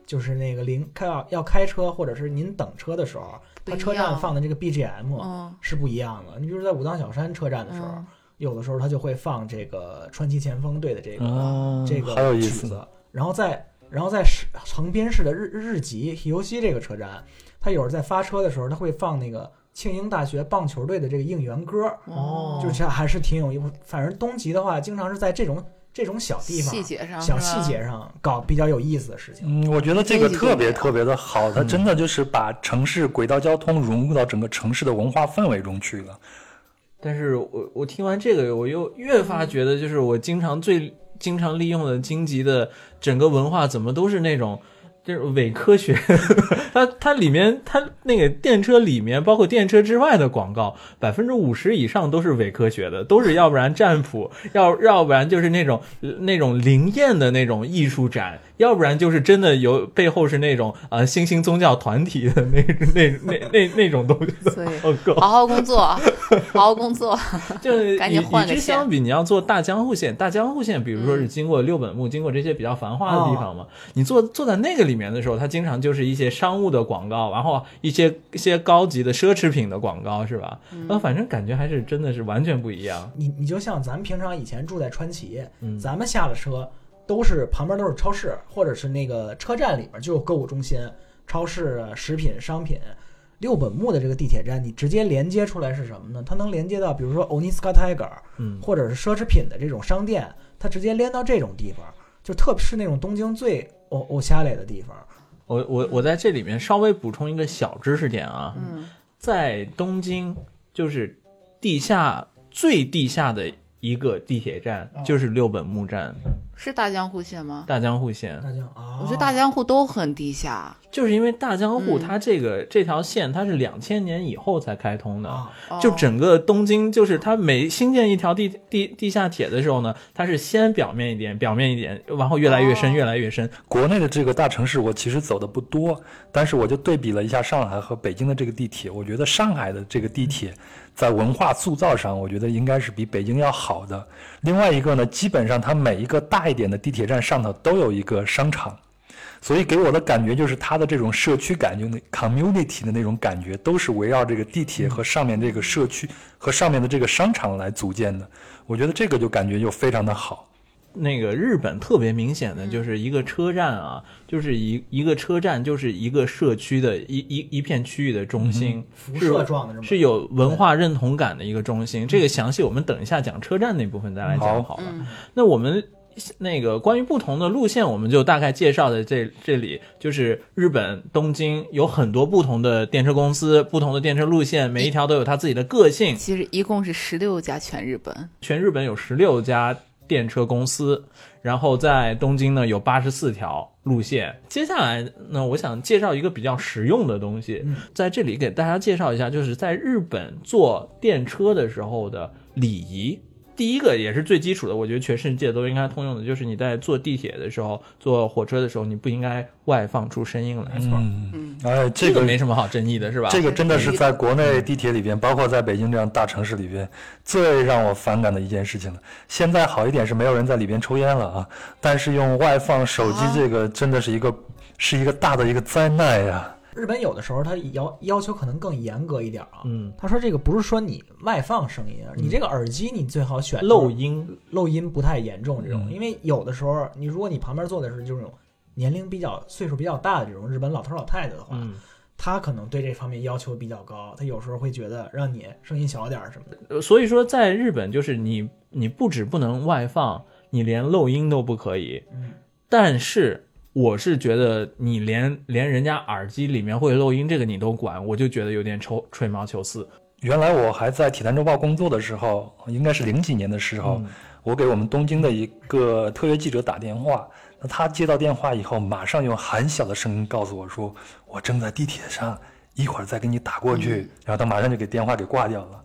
就是那个铃开要要开车或者是您等车的时候，他车站放的这个 BGM 嗯是不一样的。你比如在武当小山车站的时候，嗯有的时候他就会放这个川崎前锋队的这个、哦这个好有意思曲子，然后在然后在市横滨市的日日吉游西这个车站，他有时候在发车的时候，他会放那个庆应大学棒球队的这个应援歌，哦就是还是挺有意思。反正东极的话，经常是在这种这种小地方、细节上小细节上搞比较有意思的事情。嗯，我觉得这个特别特别的好，它真的就是把城市轨道交通融入到整个城市的文化氛围中去了。但是我我听完这个，我又越发觉得，就是我经常最经常利用的荆棘的整个文化，怎么都是那种就是伪科学，它它里面它那个电车里面，包括电车之外的广告，百分之五十以上都是伪科学的，都是要不然占卜，要要不然就是那种那种灵验的那种艺术展，要不然就是真的有背后是那种呃新兴宗教团体的那那那那那种东西的所以。好好工作，好好工作。就是 赶与与紧换个线之相比，你要做大江户线，大江户线，比如说是经过六本木，经过这些比较繁华的地方嘛，你坐坐在那个里面的时候，它经常就是一些商务的广告，然后一些一些高级的奢侈品的广告，是吧？呃，反正感觉还是真的是完全不一样。你你就像咱们平常以前住在川崎，嗯咱们下了车都是旁边都是超市，或者是那个车站里面就有购物中心、超市啊、食品、商品。六本木的这个地铁站，你直接连接出来是什么呢？它能连接到比如说 Oniska Tiger，嗯或者是奢侈品的这种商店，它直接连到这种地方，就特别是那种东京最欧欧夏类的地方。我我我在这里面稍微补充一个小知识点啊，嗯，在东京就是地下最地下的一个地铁站哦就是六本木站是大江户线吗？大江户线。大江啊，我觉得大江户都很地下。就是因为大江户嗯它这个、这条线它是两千年以后才开通的，啊，就哦整个东京就是它每新建一条地地地下铁的时候呢，它是先表面一点，表面一点，然后越来越深，哦越来越深。国内的这个大城市，我其实走的不多，但是我就对比了一下上海和北京的这个地铁，我觉得上海的这个地铁在文化塑造上，我觉得应该是比北京要好的。另外一个呢，基本上它每一个大一点的地铁站上头都有一个商场，所以给我的感觉就是它的这种社区感，就那 community 的那种感觉，都是围绕这个地铁和上面这个社区和上面的这个商场来组建的。我觉得这个就感觉就非常的好。那个日本特别明显的就是一个车站啊，就是一一个车站就是一个社区的一一一片区域的中心，辐射状的是有文化认同感的一个中心。这个详细我们等一下讲车站那部分再来讲好了。嗯那我们那个关于不同的路线，我们就大概介绍在这这里。就是日本东京有很多不同的电车公司，不同的电车路线，每一条都有它自己的个性。其实一共是十六家全日本。全日本有十六家电车公司，然后在东京呢有八十四条路线。接下来呢，我想介绍一个比较实用的东西，在这里给大家介绍一下，就是在日本坐电车的时候的礼仪。第一个也是最基础的，我觉得全世界都应该通用的，就是你在坐地铁的时候、坐火车的时候，你不应该外放出声音来。嗯，嗯，哎，这这个没什么好争议的，是吧？这个真的是在国内地铁里边，包括在北京这样大城市里边，最让我反感的一件事情了。现在好一点是没有人在里边抽烟了啊，但是用外放手机啊这个真的是一个是一个大的一个灾难呀。日本有的时候它要要求可能更严格一点啊。嗯，他说这个不是说你外放声音，你这个耳机你最好选漏音，漏音不太严重这种，嗯因为有的时候你如果你旁边坐的是这种年龄比较岁数比较大的这种日本老头老太太的话，嗯。他可能对这方面要求比较高，他有时候会觉得让你声音小点儿什么的。呃所以说，在日本就是你你不止不能外放，你连漏音都不可以。嗯，但是我是觉得你连连人家耳机里面会漏音这个你都管，我就觉得有点抽吹毛求疵。原来我还在《体坛周报》工作的时候，应该是零几年的时候，嗯我给我们东京的一个特约记者打电话，那他接到电话以后，马上用很小的声音告诉我说：“我正在地铁上，一会儿再给你打过去。然后他马上就给电话给挂掉了。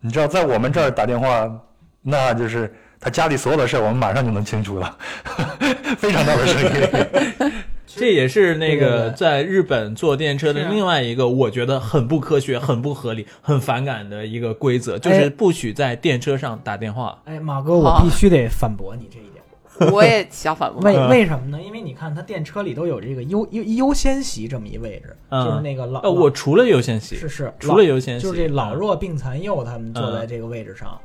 你知道，在我们这儿打电话，那就是他家里所有的事儿，我们马上就能清楚了，非常大的声音。这也是那个在日本坐电车的另外一个我觉得很不科学、很不合理、很反感的一个规则，就是哎。不许在电车上打电话。哎，马哥，我必须得反驳你这一点。我也想反驳。为嗯。为什么呢？因为你看，他电车里都有这个优优优先席这么一位置，嗯。就是那个老呃，我除了优先席，是是除了优先席，就是这老嗯。弱病残幼他们坐在这个位置上，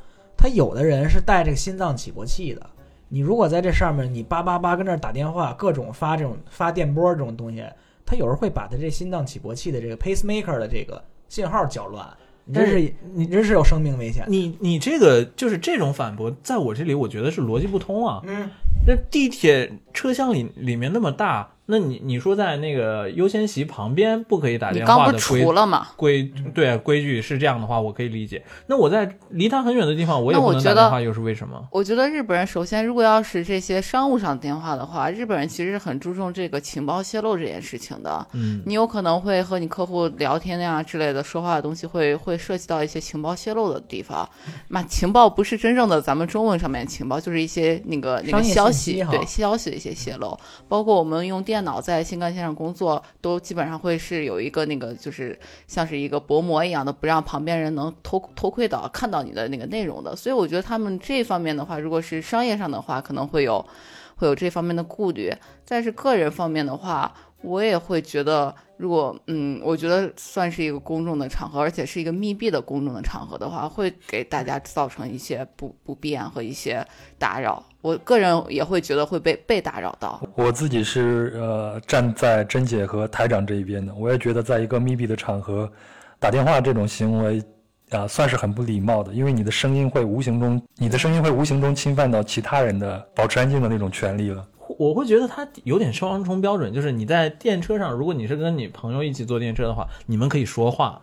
他有的人是带这个心脏起搏器的。你如果在这上面，你叭叭叭跟这儿打电话，各种发这种发电波这种东西，他有时候会把他这心脏起搏器的这个 pacemaker 的这个信号搅乱，你这但是你这是有生命危险。你你这个就是这种反驳，在我这里我觉得是逻辑不通啊。嗯，那地铁车厢里里面那么大，那你你说在那个优先席旁边不可以打你电刚不是话的规除了嘛？规对规矩是这样的话，我可以理解。那我在离他很远的地方，我也不能打电话，又是为什么？我觉得日本人首先，如果要是这些商务上的电话的话，日本人其实很注重这个情报泄露这件事情的。嗯，你有可能会和你客户聊天呀之类的，说话的东西会会涉及到一些情报泄露的地方。那情报不是真正的咱们中文上面的情报，就是一些那个那个消息，对消息的一些泄露。包括我们用电电脑在新干线上工作，都基本上会是有一个那个就是像是一个薄膜一样的，不让旁边人能偷偷窥到看到你的那个内容的。所以我觉得他们这方面的话，如果是商业上的话，可能会有会有这方面的顾虑。但是个人方面的话，我也会觉得，如果嗯，我觉得算是一个公众的场合，而且是一个密闭的公众的场合的话，会给大家造成一些不不便和一些打扰。我个人也会觉得会被被打扰到。我自己是呃站在甄姐和台长这一边的，我也觉得在一个密闭的场合打电话这种行为啊、算是很不礼貌的，因为你的声音会无形中，你的声音会无形中侵犯到其他人的保持安静的那种权利了。我会觉得他有点双重标准，就是你在电车上，如果你是跟你朋友一起坐电车的话，你们可以说话，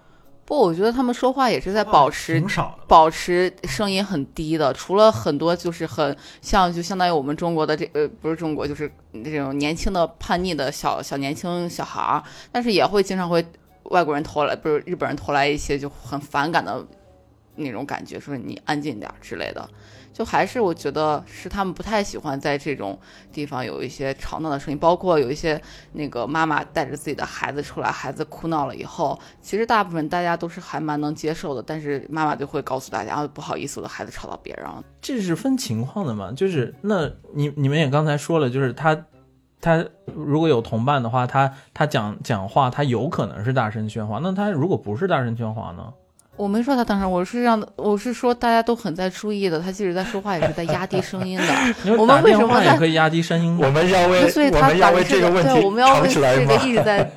不，我觉得他们说话也是在保持。保持声音很低的，除了很多就是很像就相当于我们中国的这呃不是中国就是这种年轻的叛逆的小小年轻小孩儿，但是也会经常会外国人投来不是日本人投来一些就很反感的那种感觉，说你安静点儿之类的。就还是我觉得是他们不太喜欢在这种地方有一些吵闹的声音，包括有一些那个妈妈带着自己的孩子出来，孩子哭闹了以后，其实大部分大家都是还蛮能接受的，但是妈妈就会告诉大家，啊，不好意思，我的孩子吵到别人了。这是分情况的嘛？就是那你你们也刚才说了，就是他他如果有同伴的话，他他讲讲话，他有可能是大声喧哗。那他如果不是大声喧哗呢？我没说他当时，我是让我是说大家都很在注意的，他即使在说话也是在压低声音的。我们为什么在也可以压低声音我？们要为所以我们要他打为这个问对，我们要为题吵起来这个吗？一直在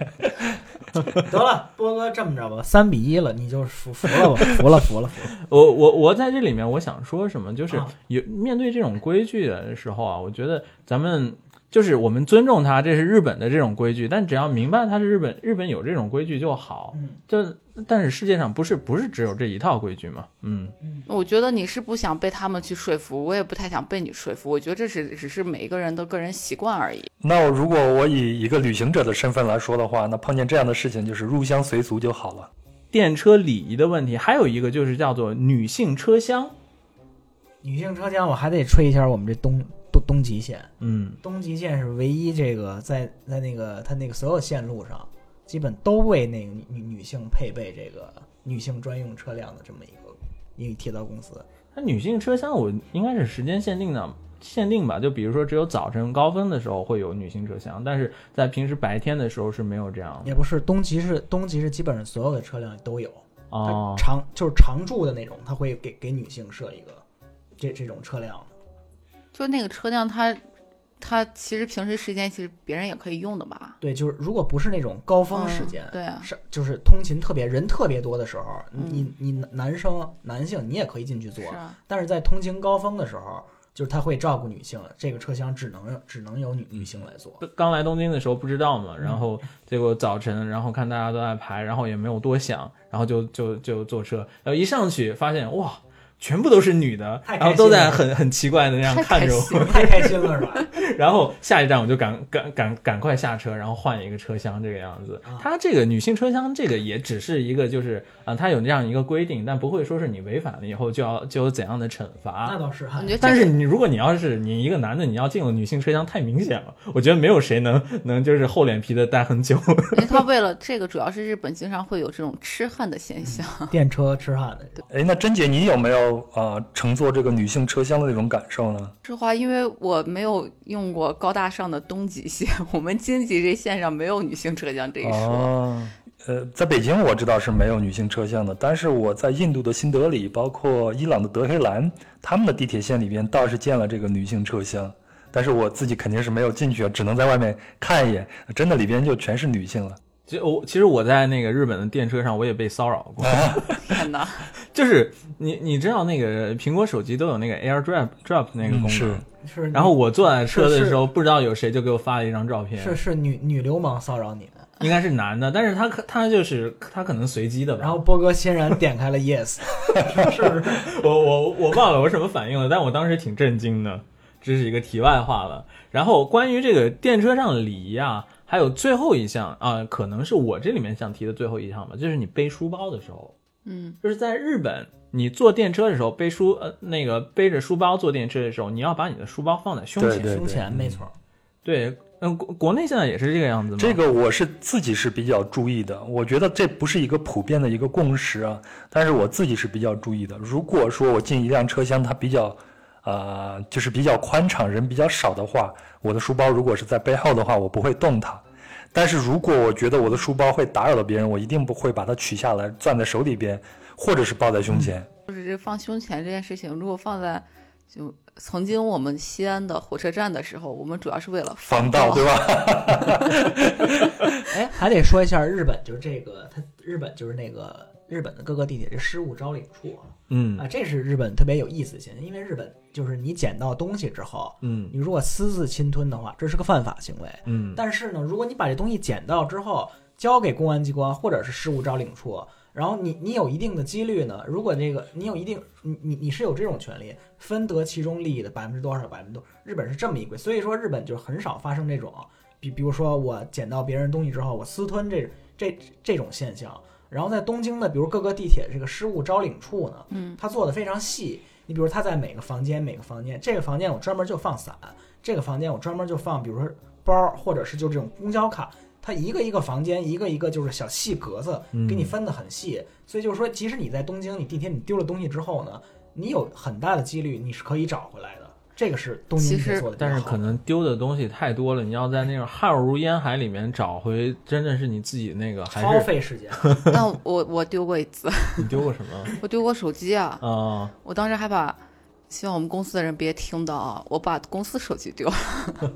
得了，波哥这么着吧，三比一了，你就服服了吧，服了，服了，服了。我我我在这里面我想说什么，就是啊有面对这种规矩的时候啊，我觉得咱们就是我们尊重他，这是日本的这种规矩，但只要明白它是日本日本有这种规矩就好。嗯就但是世界上不是不是只有这一套规矩嘛？嗯，我觉得你是不想被他们去说服，我也不太想被你说服。我觉得这是只是每一个人的个人习惯而已。那我如果我以一个旅行者的身份来说的话，那碰见这样的事情就是入乡随俗就好了。电车礼仪的问题，还有一个就是叫做女性车厢。女性车厢，我还得吹一下我们这东东东极线。嗯，东极线是唯一这个在在那个它那个所有线路上，基本都为那个女女女性配备这个女性专用车辆的这么一个一个铁道公司。它女性车厢我应该是时间限定的，限定吧。就比如说只有早晨高峰的时候会有女性车厢，但是在平时白天的时候是没有这样的。也不是东极是东极是基本上所有的车辆都有，它哦，常就是常驻的那种，它会给给女性设一个这这种车辆。就那个车辆它，它其实平时时间其实别人也可以用的吧？对，就是如果不是那种高峰时间，嗯对啊，是就是通勤特别人特别多的时候，嗯你你男生男性你也可以进去坐是，啊。但是在通勤高峰的时候，就是他会照顾女性，这个车厢只能只能由女女性来坐。刚来东京的时候不知道嘛，嗯然后结果早晨，然后看大家都在排，然后也没有多想，然后就就就坐车，然后一上去发现哇，全部都是女的，然后都在很很奇怪的那样看着我，太开心了是吧？然后下一站我就赶赶赶赶快下车，然后换一个车厢这个样子啊。它这个女性车厢这个也只是一个就是啊，它有这样一个规定，但不会说是你违反了以后就要就有怎样的惩罚那。倒是哈但是你如果你要是你一个男的，你要进了女性车厢太明显了，我觉得没有谁能能就是厚脸皮的待很久。因为他为了这个，主要是日本经常会有这种痴汉的现象。电车痴汉的，哎，那甄姐，你有没有啊、呃乘坐这个女性车厢的那种感受呢？实话，因为我没有用过高大上的东极线，我们京极这线上没有女性车厢这一说。哦，呃，在北京我知道是没有女性车厢的，但是我在印度的新德里，包括伊朗的德黑兰，他们的地铁线里边倒是建了这个女性车厢，但是我自己肯定是没有进去啊，只能在外面看一眼，真的里边就全是女性了。其实我其实我在那个日本的电车上，我也被骚扰过。天哪！就是你你知道那个苹果手机都有那个 AirDrop Drop 那个功能，嗯是是然后我坐在车的时候，不知道有谁就给我发了一张照片，是是女女流氓骚扰你们，应该是男的，但是他可他就是他可能随机的吧。然后波哥欣然点开了 yes，是不 是？我我我忘了我什么反应了，但我当时挺震惊的，这是一个题外话了。然后关于这个电车上的礼仪啊，还有最后一项啊、可能是我这里面想提的最后一项吧，就是你背书包的时候，嗯，就是在日本，你坐电车的时候背书呃那个背着书包坐电车的时候，你要把你的书包放在胸前。对对胸前没错。对，嗯，国国内现在也是这个样子吗？这个我是自己是比较注意的，我觉得这不是一个普遍的一个共识啊，但是我自己是比较注意的。如果说我进一辆车厢，它比较，呃，就是比较宽敞，人比较少的话，我的书包如果是在背后的话，我不会动它。但是如果我觉得我的书包会打扰到别人，我一定不会把它取下来攥在手里边，或者是抱在胸前。就是这放胸前这件事情，如果放在就曾经我们西安的火车站的时候，我们主要是为了防盗，对吧？哎，还得说一下日本，就是这个，它日本就是那个日本的各个地铁这失物招领处啊，嗯啊，这是日本特别有意思的现象，因为日本就是你捡到东西之后，嗯你如果私自侵吞的话，这是个犯法行为。嗯但是呢，如果你把这东西捡到之后交给公安机关或者是失物招领处，然后你你有一定的几率呢，如果这个你有一定你你你是有这种权利分得其中利益的百分之多少百分之多，日本是这么一规，所以说日本就很少发生这种，比比如说我捡到别人东西之后我私吞这这这种现象。然后在东京的，比如各个地铁这个失物招领处呢，嗯，它做的非常细。你比如它在每个房间每个房间，这个房间我专门就放伞，这个房间我专门就放，比如说包，或者是就这种公交卡，它一个一个房间，一个一个就是小细格子，嗯给你分得很细。所以就是说，即使你在东京，你地铁你丢了东西之后呢，你有很大的几率你是可以找回来的。这个是东京但是可能丢的东西太多了，你要在那种浩如烟海里面找回，真正是你自己那个，还超是费时间。那我我丢过一次，你丢过什么？我丢过手机啊，啊、我当时还把。希望我们公司的人别听到啊！我把公司手机丢了，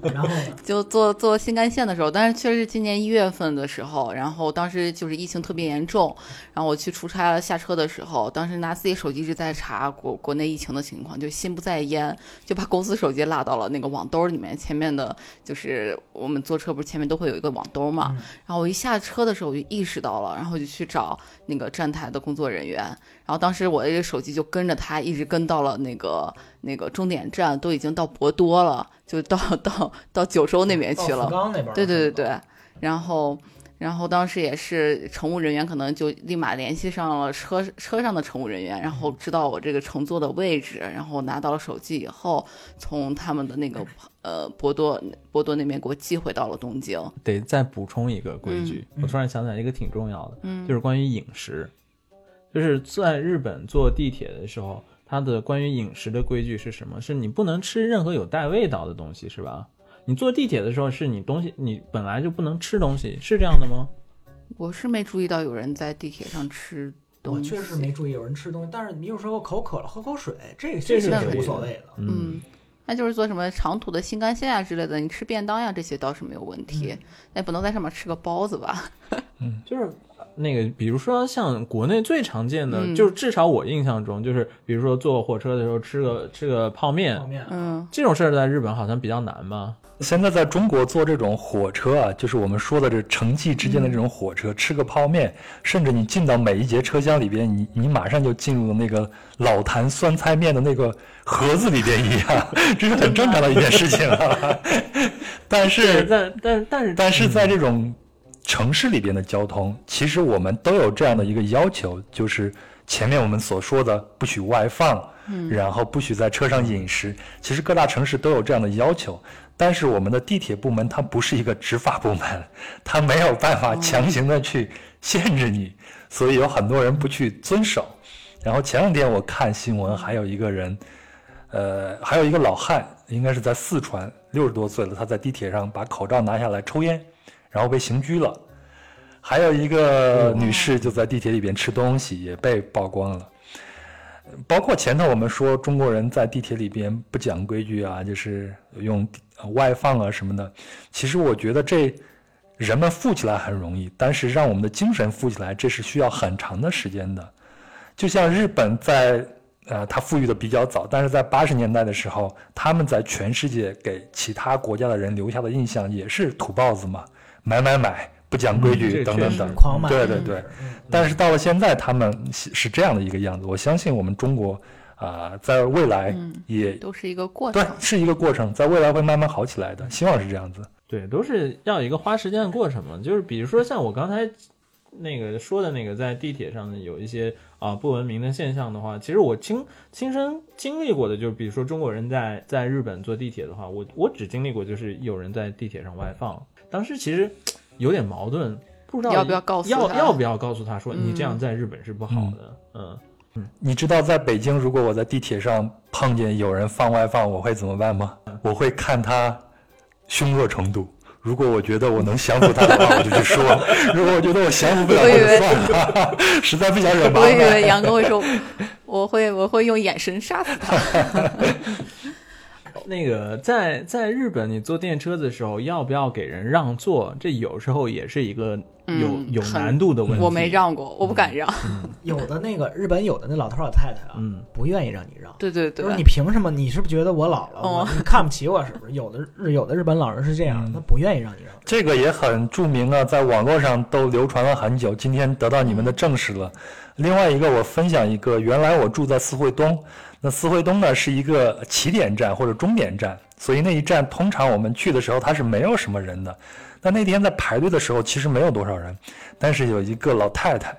然后，就坐坐新干线的时候，但是确实是今年一月份的时候，然后当时就是疫情特别严重，然后我去出差了，下车的时候，当时拿自己手机一直在查国国内疫情的情况，就心不在焉，就把公司手机落到了那个网兜里面，前面的就是我们坐车不是前面都会有一个网兜嘛，嗯。然后我一下车的时候我就意识到了，然后我就去找那个站台的工作人员，然后当时我的这个手机就跟着他一直跟到了那个那个终点站，都已经到博多了，就到到到九州那边去了到福。冈那边对对对对，然后然后当时也是乘务人员可能就立马联系上了车车上的乘务人员，然后知道我这个乘坐的位置，然后拿到了手机以后，从他们的那个呃博多博多那边给我寄回到了东京。得再补充一个规矩，嗯我突然想起来一个挺重要的，嗯，就是关于饮食，就是在日本坐地铁的时候，它的关于饮食的规矩是什么？是你不能吃任何有带味道的东西，是吧？你坐地铁的时候，是你东西你本来就不能吃东西，是这样的吗？我是没注意到有人在地铁上吃东西。我确实没注意有人吃东西，但是你有时候口渴了喝口水，这个这这个是无所谓的。嗯，那就是做什么长途的新干线啊之类的，你吃便当呀这些倒是没有问题，嗯那不能在上面吃个包子吧？嗯 就是那个，比如说像国内最常见的，嗯就是至少我印象中，就是比如说坐火车的时候吃个吃个泡面泡，面，嗯这种事儿在日本好像比较难吧？现在在中国坐这种火车啊，就是我们说的这城际之间的这种火车，吃个泡面，甚至你进到每一节车厢里边，你你马上就进入那个老坛酸菜面的那个盒子里边一样，这是很正常的一件事情啊。但是但但但是但是在这种城市里边的交通，其实我们都有这样的一个要求，就是前面我们所说的不许外放，嗯然后不许在车上饮食。其实各大城市都有这样的要求，但是我们的地铁部门它不是一个执法部门，它没有办法强行的去限制你，所以有很多人不去遵守。然后前两天我看新闻，还有一个人，呃，还有一个老汉，应该是在四川，六十多岁了，他在地铁上把口罩拿下来抽烟，然后被刑拘了。还有一个女士就在地铁里边吃东西，也被曝光了。包括前头我们说中国人在地铁里边不讲规矩啊，就是用外放啊什么的。其实我觉得这人们富起来很容易，但是让我们的精神富起来，这是需要很长的时间的。就像日本在呃，它富裕的比较早，但是在八十年代的时候，他们在全世界给其他国家的人留下的印象也是土包子嘛，买买买，不讲规矩等等等。狂买，对对对，但是到了现在，他们是是这样的一个样子。我相信我们中国啊、在未来嗯也、都是一个过程。对是一个过程，在未来会慢慢好起来的，希望是这样子。对，都是要一个花时间的过程嘛。就是比如说像我刚才那个说的那个，在地铁上有一些啊、不文明的现象的话，其实我亲亲身经历过的，就是比如说中国人在在日本坐地铁的话，我我只经历过就是有人在地铁上外放，当时其实有点矛盾，不知道要不要告诉他要要不要告诉他说嗯你这样在日本是不好的，嗯你知道在北京，如果我在地铁上碰见有人放外放，我会怎么办吗？我会看他凶恶程度。如果我觉得我能降服他的话，我就去说；如果我觉得我降服不了，我就算了。实在不想惹麻烦我以为。杨哥会说，我会我会用眼神杀死他。那个在在日本，你坐电车的时候要不要给人让座？这有时候也是一个有、有难度的问题。我没让过，我不敢让。有的那个日本有的那老头老太太啊，嗯不愿意让你让。对对对就是你，凭什么？你是不是觉得我老了？哦你看不起我是不是？有的日有的日本老人是这样，嗯他不愿意让你让。这个也很著名啊，在网络上都流传了很久，今天得到你们的证实了。另外一个，我分享一个，原来我住在四惠东，那四惠东呢是一个起点站或者终点站，所以那一站通常我们去的时候它是没有什么人的。那那天在排队的时候，其实没有多少人，但是有一个老太太，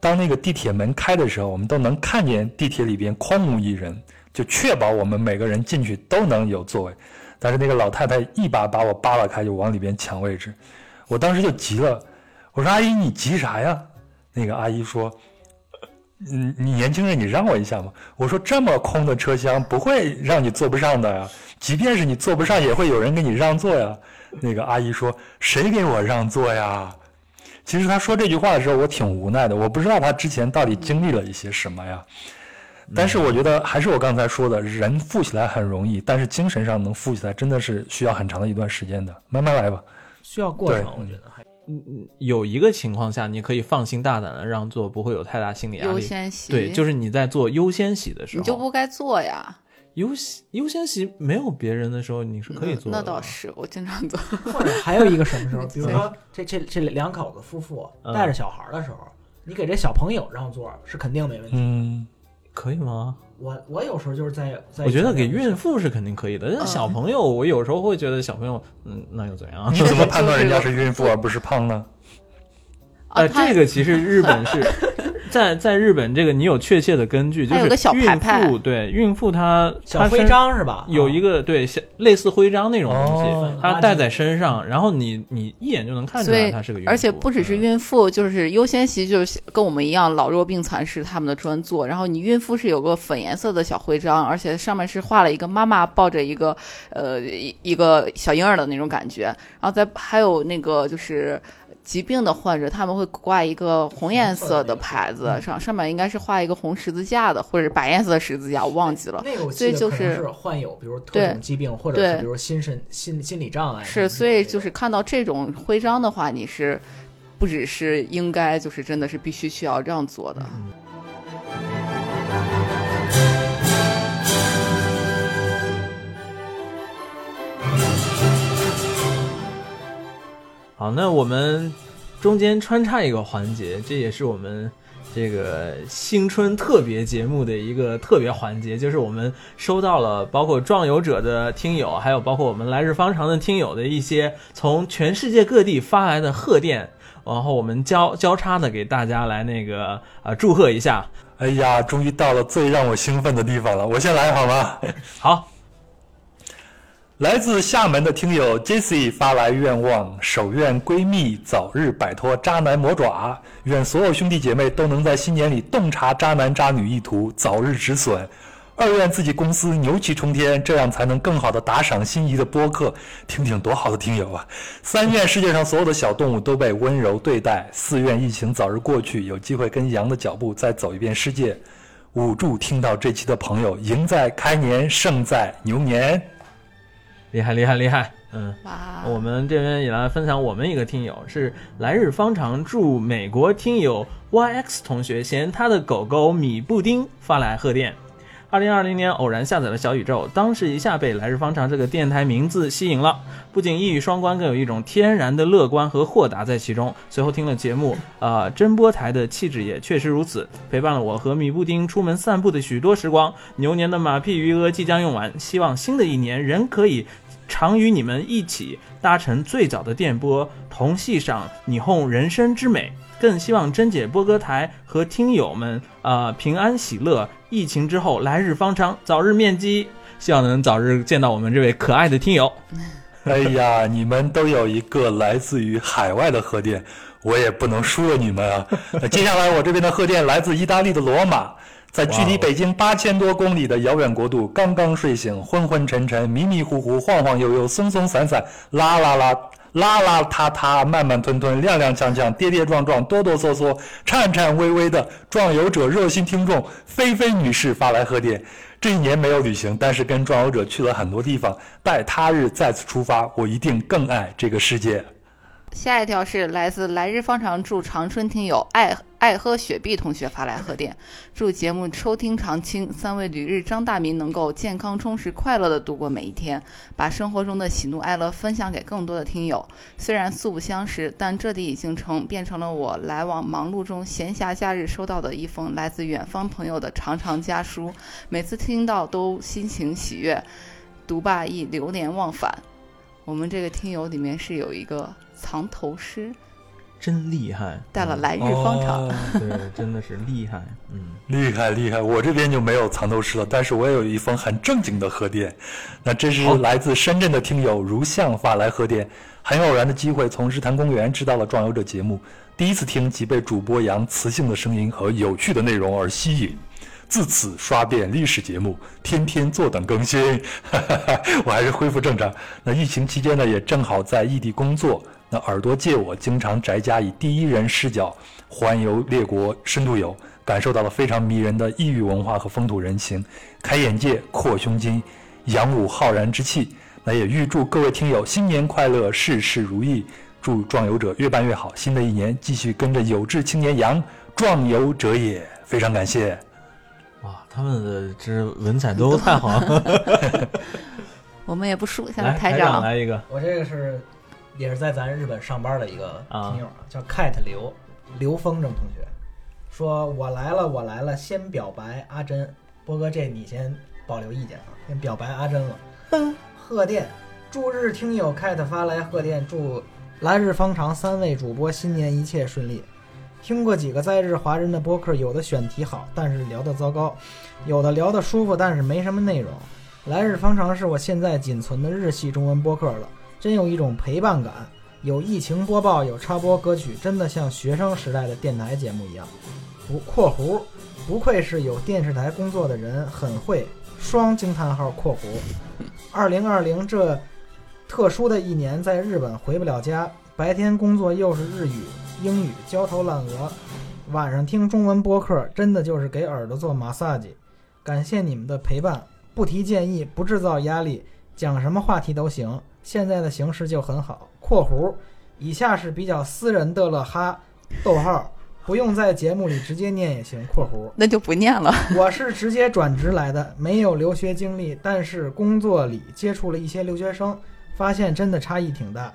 当那个地铁门开的时候，我们都能看见地铁里边空无一人，就确保我们每个人进去都能有座位。但是那个老太太一把把我扒拉开，就往里边抢位置，我当时就急了，我说：“阿姨，你急啥呀？”那个阿姨说：“嗯，你年轻人，你让我一下嘛。”我说：“这么空的车厢不会让你坐不上的呀，即便是你坐不上，也会有人给你让座呀。”那个阿姨说：“谁给我让座呀？”其实她说这句话的时候，我挺无奈的，我不知道她之前到底经历了一些什么呀。但是我觉得还是我刚才说的，人富起来很容易，但是精神上能富起来，真的是需要很长的一段时间的。慢慢来吧。需要过程，我觉得还有一个情况下，你可以放心大胆的让座，不会有太大心理压力优力。先席，对，就是你在做优先席的时候，你就不该坐呀。优先优先席没有别人的时候，你是可以坐的。那倒。是，我经常坐。或者还有一个什么时候，比如说这这这两口子夫妇嗯带着小孩的时候，你给这小朋友让座是肯定没问题。嗯，可以吗？我我有时候就是在在我觉得给孕妇是肯定可以的，但嗯小朋友，我有时候会觉得小朋友，嗯，那又怎样？你怎么判断人家是孕妇 而不是胖呢？呃，啊，他这个其实日本是在在日本，这个你有确切的根据，就是有个小牌牌孕妇对孕妇她小徽章是吧？有一个个对像类似徽章那种东西，哦它戴在身上，然后你你一眼就能看出来她是个孕妇，而且不只是嗯孕妇，就是优先席，就是跟我们一样，老弱病残是他们的专座。然后你孕妇是有个粉颜色的小徽章，而且上面是画了一个妈妈抱着一个呃一一个小婴儿的那种感觉。然后再还有那个就是。疾病的患者，他们会挂一个红颜色的牌子，上上面应该是画一个红十字架的，或者白颜色的十字架，我忘记了。那个我所以就是是患有比如特种疾病，或者对是比如心神心心理障碍。是，所以就是看到这种徽章的话，你是不只是应该，就是真的是必须需要这样做的。好，那我们中间穿插一个环节，这也是我们这个新春特别节目的一个特别环节，就是我们收到了包括壮游者的听友，还有包括我们来日方长的听友的一些从全世界各地发来的贺电，然后我们交交叉的给大家来那个啊、祝贺一下。哎呀，终于到了最让我兴奋的地方了，我先来好吗？好，来自厦门的听友 Jesse 发来愿望，首愿闺蜜早日摆脱渣男魔爪，愿所有兄弟姐妹都能在新年里洞察渣男渣女意图，早日止损。二愿自己公司牛气冲天，这样才能更好的打赏心仪的播客，听听多好的听友啊！三愿世界上所有的小动物都被温柔对待，四愿疫情早日过去，有机会跟羊的脚步再走一遍世界。五祝听到这期的朋友赢在开年，胜在牛年。厉害厉害厉害，嗯。哇，我们这边也来分享我们一个听友是来日方长驻美国听友 YX 同学嫌他的狗狗米布丁发来贺电。二零二零年偶然下载了小宇宙，当时一下被来日方长这个电台名字吸引了，不仅一语双关，更有一种天然的乐观和豁达在其中。随后听了节目，呃，真播台的气质也确实如此，陪伴了我和米布丁出门散步的许多时光。牛年的马屁余额即将用完，希望新的一年仍可以常与你们一起搭乘最早的电波，同系上霓虹人生之美。更希望珍姐播歌台和听友们呃平安喜乐，疫情之后来日方长，早日面基。希望能早日见到我们这位可爱的听友。哎呀，你们都有一个来自于海外的贺电，我也不能输了你们啊。那接下来我这边的贺电来自意大利的罗马，在距离北京八千多公里的遥远国度，刚刚睡醒，昏昏沉沉，迷迷糊糊，晃晃悠悠，松松散散，啦啦啦。邋邋遢遢、慢慢吞吞、踉踉跄跄、跌跌撞撞、哆哆嗦嗦、颤颤巍巍的壮游者热心听众菲菲女士发来贺电。这一年没有旅行，但是跟壮游者去了很多地方。待他日再次出发，我一定更爱这个世界。下一条是来自来日方长祝长春听友爱爱喝雪碧同学发来贺电，祝节目收听长青，三位旅日张大民能够健康充实、快乐的度过每一天，把生活中的喜怒哀乐分享给更多的听友。虽然素不相识，但这里已经成变成了我来往忙碌中闲暇假日收到的一封来自远方朋友的长长家书，每次听到都心情喜悦，读罢亦流连忘返。我们这个听友里面是有一个藏头诗，真厉害，带了来日方长。哦对，真的是厉害，嗯，厉害厉害！我这边就没有藏头诗了，但是我也有一封很正经的贺电。那这是来自深圳的听友如相发来贺电，很偶然的机会从日坛公园知道了《壮游者》节目，第一次听即被主播杨磁性的声音和有趣的内容而吸引。自此刷遍历史节目，天天坐等更新。我还是恢复正常。那疫情期间呢，也正好在异地工作。那耳朵借我，经常宅家以第一人视角环游列国深度游，感受到了非常迷人的异域文化和风土人情，开眼界、扩胸襟、扬武浩然之气。那也预祝各位听友新年快乐，事事如意。祝壮游者越办越好，新的一年继续跟着有志青年杨壮游者也。非常感谢。哇，他们的这文采都太好了。我们也不输，下来，台长来一个，我这个是也是在咱日本上班的一个啊听友啊，叫 Cat 刘刘风筝同学，说我来了，我来了，先表白阿珍，波哥这你先保留意见啊，先表白阿珍了。贺电，祝日听友 Cat 发来贺电，祝来日方长三位主播新年一切顺利。听过几个在日华人的播客，有的选题好，但是聊得糟糕；有的聊得舒服，但是没什么内容。来日方长是我现在仅存的日系中文播客了，真有一种陪伴感。有疫情播报，有插播歌曲，真的像学生时代的电台节目一样。不（括弧）不愧是有电视台工作的人，很会。双惊叹号（括弧）二零二零这特殊的一年，在日本回不了家，白天工作又是日语、英语，焦头烂额。晚上听中文播客，真的就是给耳朵做马萨吉。感谢你们的陪伴，不提建议，不制造压力，讲什么话题都行。现在的形势就很好。（括弧）以下是比较私人的了哈，逗号，不用在节目里直接念也行。（括弧）那就不念了。我是直接转职来的，没有留学经历，但是工作里接触了一些留学生，发现真的差异挺大。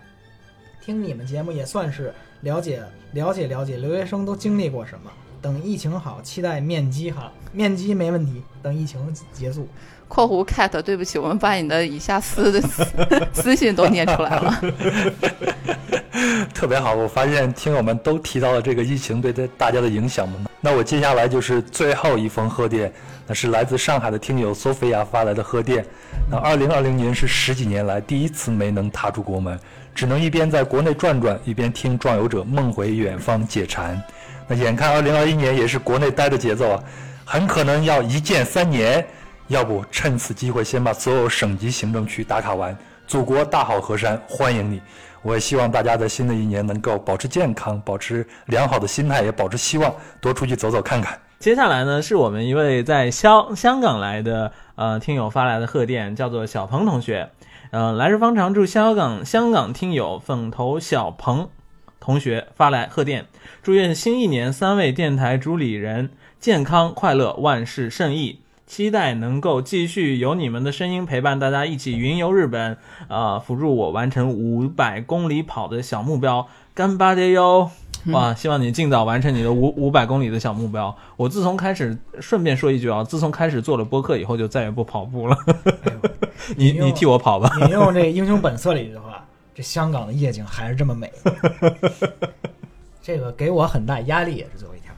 听你们节目也算是了解了解了解留学生都经历过什么。等疫情好，期待面基哈，面基没问题。等疫情结束，（括弧 cat），对不起，我们把你的以下私的私 私信都念出来了。特别好，我发现听友们都提到了这个疫情对大家的影响嘛。那我接下来就是最后一封贺电，那是来自上海的听友索菲亚发来的贺电。那二零二零年是十几年来第一次没能踏出国门，只能一边在国内转转，一边听壮游者梦回远方解馋。那眼看二零二一年也是国内待的节奏啊，很可能要一键三年。要不趁此机会先把所有省级行政区打卡完，祖国大好河山，欢迎你！我也希望大家在新的一年能够保持健康，保持良好的心态，也保持希望，多出去走走看看。接下来呢，是我们一位在香香港来的呃听友发来的贺电，叫做小鹏同学。呃，来日方长祝香港香港听友粉头小鹏同学发来贺电，祝愿新一年三位电台主理人健康快乐，万事胜意。期待能够继续有你们的声音陪伴大家一起云游日本，呃，辅助我完成五百公里跑的小目标，干巴爹哟！哇，希望你尽早完成你的五五百公里的小目标。我自从开始，顺便说一句啊，自从开始做了播客以后，就再也不跑步了。哎呦 你你你替我跑吧。引用这《英雄本色》里的话，这香港的夜景还是这么美。这个给我很大压力，也是最后一条。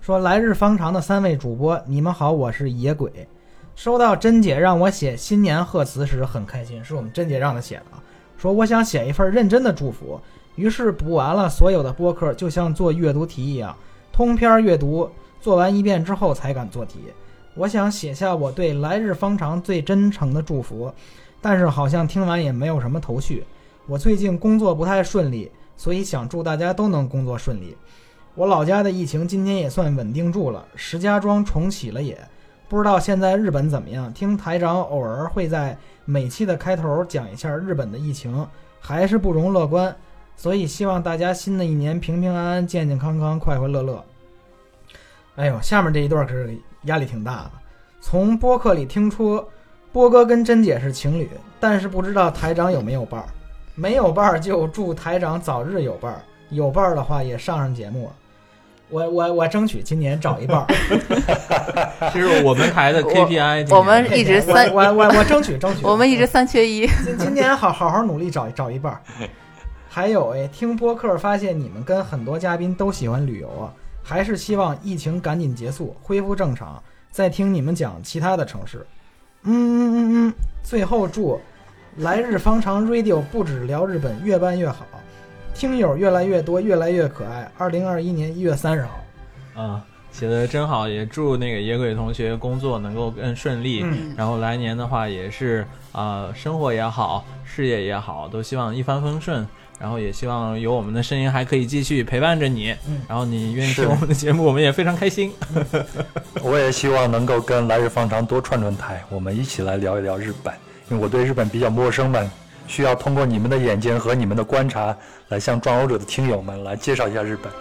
说来日方长的三位主播，你们好，我是野鬼。收到珍姐让我写新年贺词时很开心，是我们珍姐让她写的。说我想写一份认真的祝福，于是补完了所有的播客，就像做阅读题一样，通篇阅读，做完一遍之后才敢做题。我想写下我对来日方长最真诚的祝福，但是好像听完也没有什么头绪。我最近工作不太顺利，所以想祝大家都能工作顺利。我老家的疫情今天也算稳定住了，石家庄重启了也，不知道现在日本怎么样。听台长偶尔会在每期的开头讲一下日本的疫情，还是不容乐观，所以希望大家新的一年平平安安、健健康康、快快乐乐。哎呦，下面这一段可是压力挺大的。从播客里听出，波哥跟珍姐是情侣，但是不知道台长有没有伴儿。没有伴儿就祝台长早日有伴儿，有伴儿的话也上上节目。我我我争取今年找一半儿。这是我们台的 KPI。我们一直三我我我我争取争取。我们一直三缺一。今今年好好好努力找找一半儿。还有哎，听播客发现你们跟很多嘉宾都喜欢旅游啊，还是希望疫情赶紧结束，恢复正常，再听你们讲其他的城市。嗯嗯嗯嗯。最后祝来日方长 Radio 不止聊日本，越办越好，听友越来越多，越来越可爱。二零二一年一月三十号。啊，写的真好，也祝那个野鬼同学工作能够更顺利。嗯然后来年的话也是啊、呃生活也好，事业也好，都希望一帆风顺。然后也希望有我们的声音还可以继续陪伴着你。嗯然后你愿意是听我们的节目，我们也非常开心。我也希望能够跟来日方长多串串台，我们一起来聊一聊日本，因为我对日本比较陌生嘛，需要通过你们的眼睛和你们的观察，来向壮游者的听友们来介绍一下日本。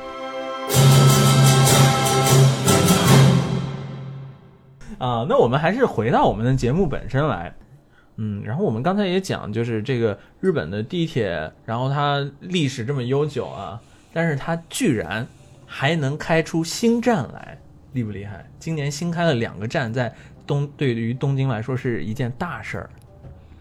啊、那我们还是回到我们的节目本身来。嗯，然后我们刚才也讲，就是这个日本的地铁，然后它历史这么悠久啊，但是它居然还能开出新站来，厉不厉害？今年新开了两个站，在东对于东京来说是一件大事儿，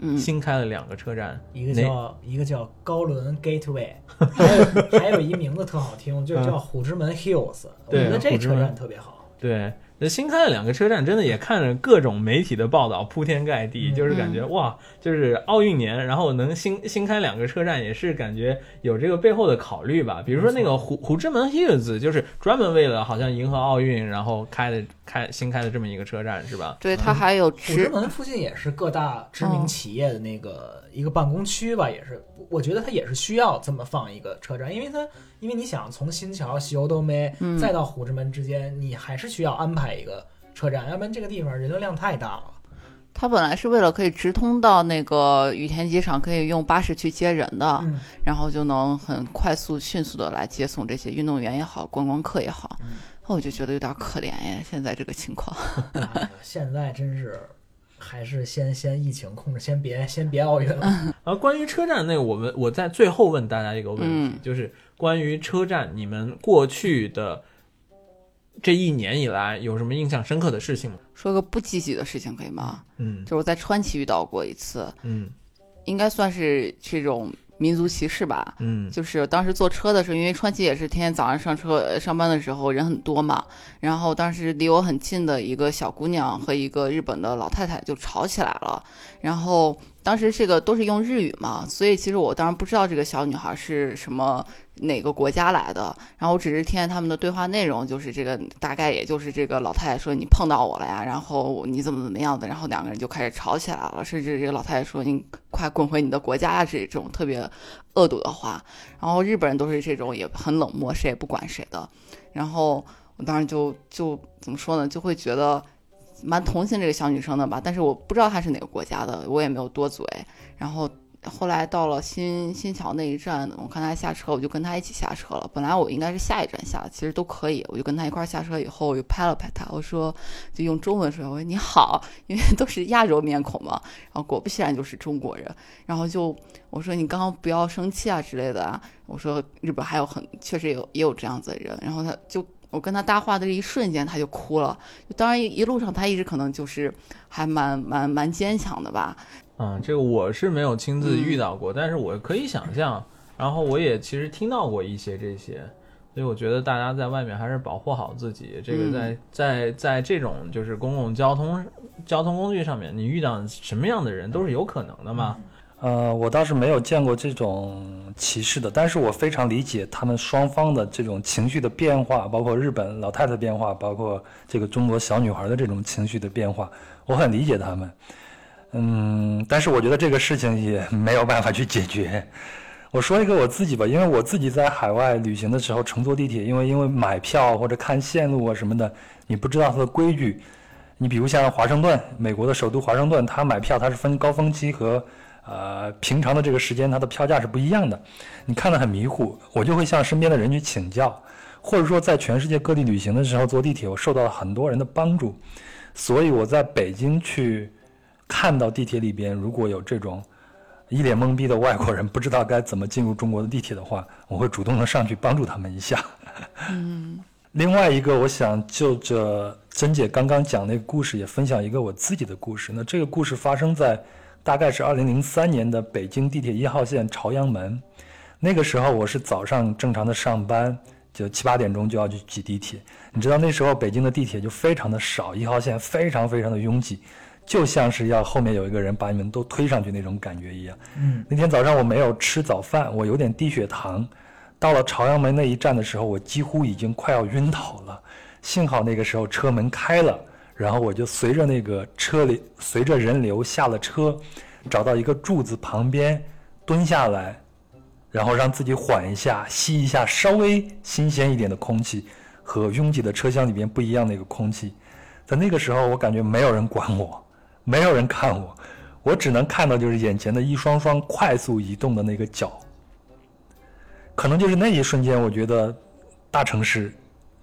嗯，新开了两个车站，一个叫一个叫高伦 Gateway，还有还有一名字特好听，就叫虎之门 Hills。我觉得这车站特别好。对，那新开的两个车站，真的也看着各种媒体的报道铺天盖地，嗯就是感觉哇，就是奥运年，然后能新新开两个车站，也是感觉有这个背后的考虑吧。比如说那个虎虎之门 Hills，就是专门为了好像迎合奥运，然后开的开新开的这么一个车站，是吧？对，它还有虎之直门附近也是各大知名企业的那个一个办公区吧，也是，我觉得它也是需要这么放一个车站，因为它，因为你想从新桥、西欧都梅嗯再到虎之门之间，你还是需要安排一个车站，要不然这个地方人流量太大了。它本来是为了可以直通到那个羽田机场，可以用巴士去接人的，嗯，然后就能很快速、迅速的来接送这些运动员也好，观光客也好。嗯那我就觉得有点可怜呀，现在这个情况。现在真是还是先先疫情控制，先别先别奥运了。啊，关于车站那个，我们我在最后问大家一个问题，嗯就是关于车站，你们过去的这一年以来有什么印象深刻的事情吗？说个不积极的事情可以吗？嗯就是我在川崎遇到过一次，嗯应该算是这种民族歧视吧。嗯。就是当时坐车的时候，因为川崎也是天天早上上车呃上班的时候人很多嘛，然后当时离我很近的一个小姑娘和一个日本的老太太就吵起来了，然后当时这个都是用日语嘛，所以其实我当时不知道这个小女孩是什么哪个国家来的，然后我只是听见他们的对话内容，就是这个大概也就是这个老太太说你碰到我了呀，然后你怎么怎么样的，然后两个人就开始吵起来了，甚至这个老太太说你快滚回你的国家啊，这种特别恶毒的话。然后日本人都是这种也很冷漠，谁也不管谁的。然后我当时就就怎么说呢，就会觉得蛮同情这个小女生的吧，但是我不知道她是哪个国家的，我也没有多嘴。然后后来到了新新桥那一站，我看她下车，我就跟她一起下车了。本来我应该是下一站下，其实都可以，我就跟她一块儿下车。以后我就拍了拍她，我说就用中文说，我说你好，因为都是亚洲面孔嘛。然后果不其然就是中国人，然后就我说你刚刚不要生气啊之类的啊。我说日本还有很确实有也有这样子的人，然后他就。我跟他搭话的这一瞬间，他就哭了。当然，一路上他一直可能就是还蛮蛮蛮坚强的吧。嗯，这个我是没有亲自遇到过，但是我可以想象。然后我也其实听到过一些这些，所以我觉得大家在外面还是保护好自己。这个在在在这种就是公共交通交通工具上面，你遇到什么样的人都是有可能的嘛。呃，我倒是没有见过这种歧视的，但是我非常理解他们双方的这种情绪的变化，包括日本老太太变化，包括这个中国小女孩的这种情绪的变化，我很理解他们。嗯，但是我觉得这个事情也 没有办法去解决。我说一个我自己吧，因为我自己在海外旅行的时候乘坐地铁，因为因为买票或者看线路啊什么的，你不知道它的规矩。你比如像华盛顿，美国的首都华盛顿，它买票它是分高峰期和。呃，平常的这个时间，它的票价是不一样的，你看得很迷糊，我就会向身边的人去请教，或者说在全世界各地旅行的时候坐地铁，我受到了很多人的帮助，所以我在北京去看到地铁里边如果有这种一脸懵逼的外国人，不知道该怎么进入中国的地铁的话，我会主动的上去帮助他们一下。嗯，另外一个，我想就着珍姐刚刚讲那个故事，也分享一个我自己的故事。那这个故事发生在。大概是二零零三年的北京地铁一号线朝阳门，那个时候我是早上正常的上班，就七八点钟就要去挤地铁。你知道那时候北京的地铁就非常的少，一号线非常非常的拥挤，就像是要后面有一个人把你们都推上去那种感觉一样。嗯，那天早上我没有吃早饭，我有点低血糖，到了朝阳门那一站的时候，我几乎已经快要晕倒了。幸好那个时候车门开了。然后我就随着那个车里，随着人流下了车，找到一个柱子旁边蹲下来，然后让自己缓一下，吸一下稍微新鲜一点的空气，和拥挤的车厢里边不一样的一个空气。在那个时候，我感觉没有人管我，没有人看我，我只能看到就是眼前的一双双快速移动的那个脚。可能就是那一瞬间，我觉得大城市，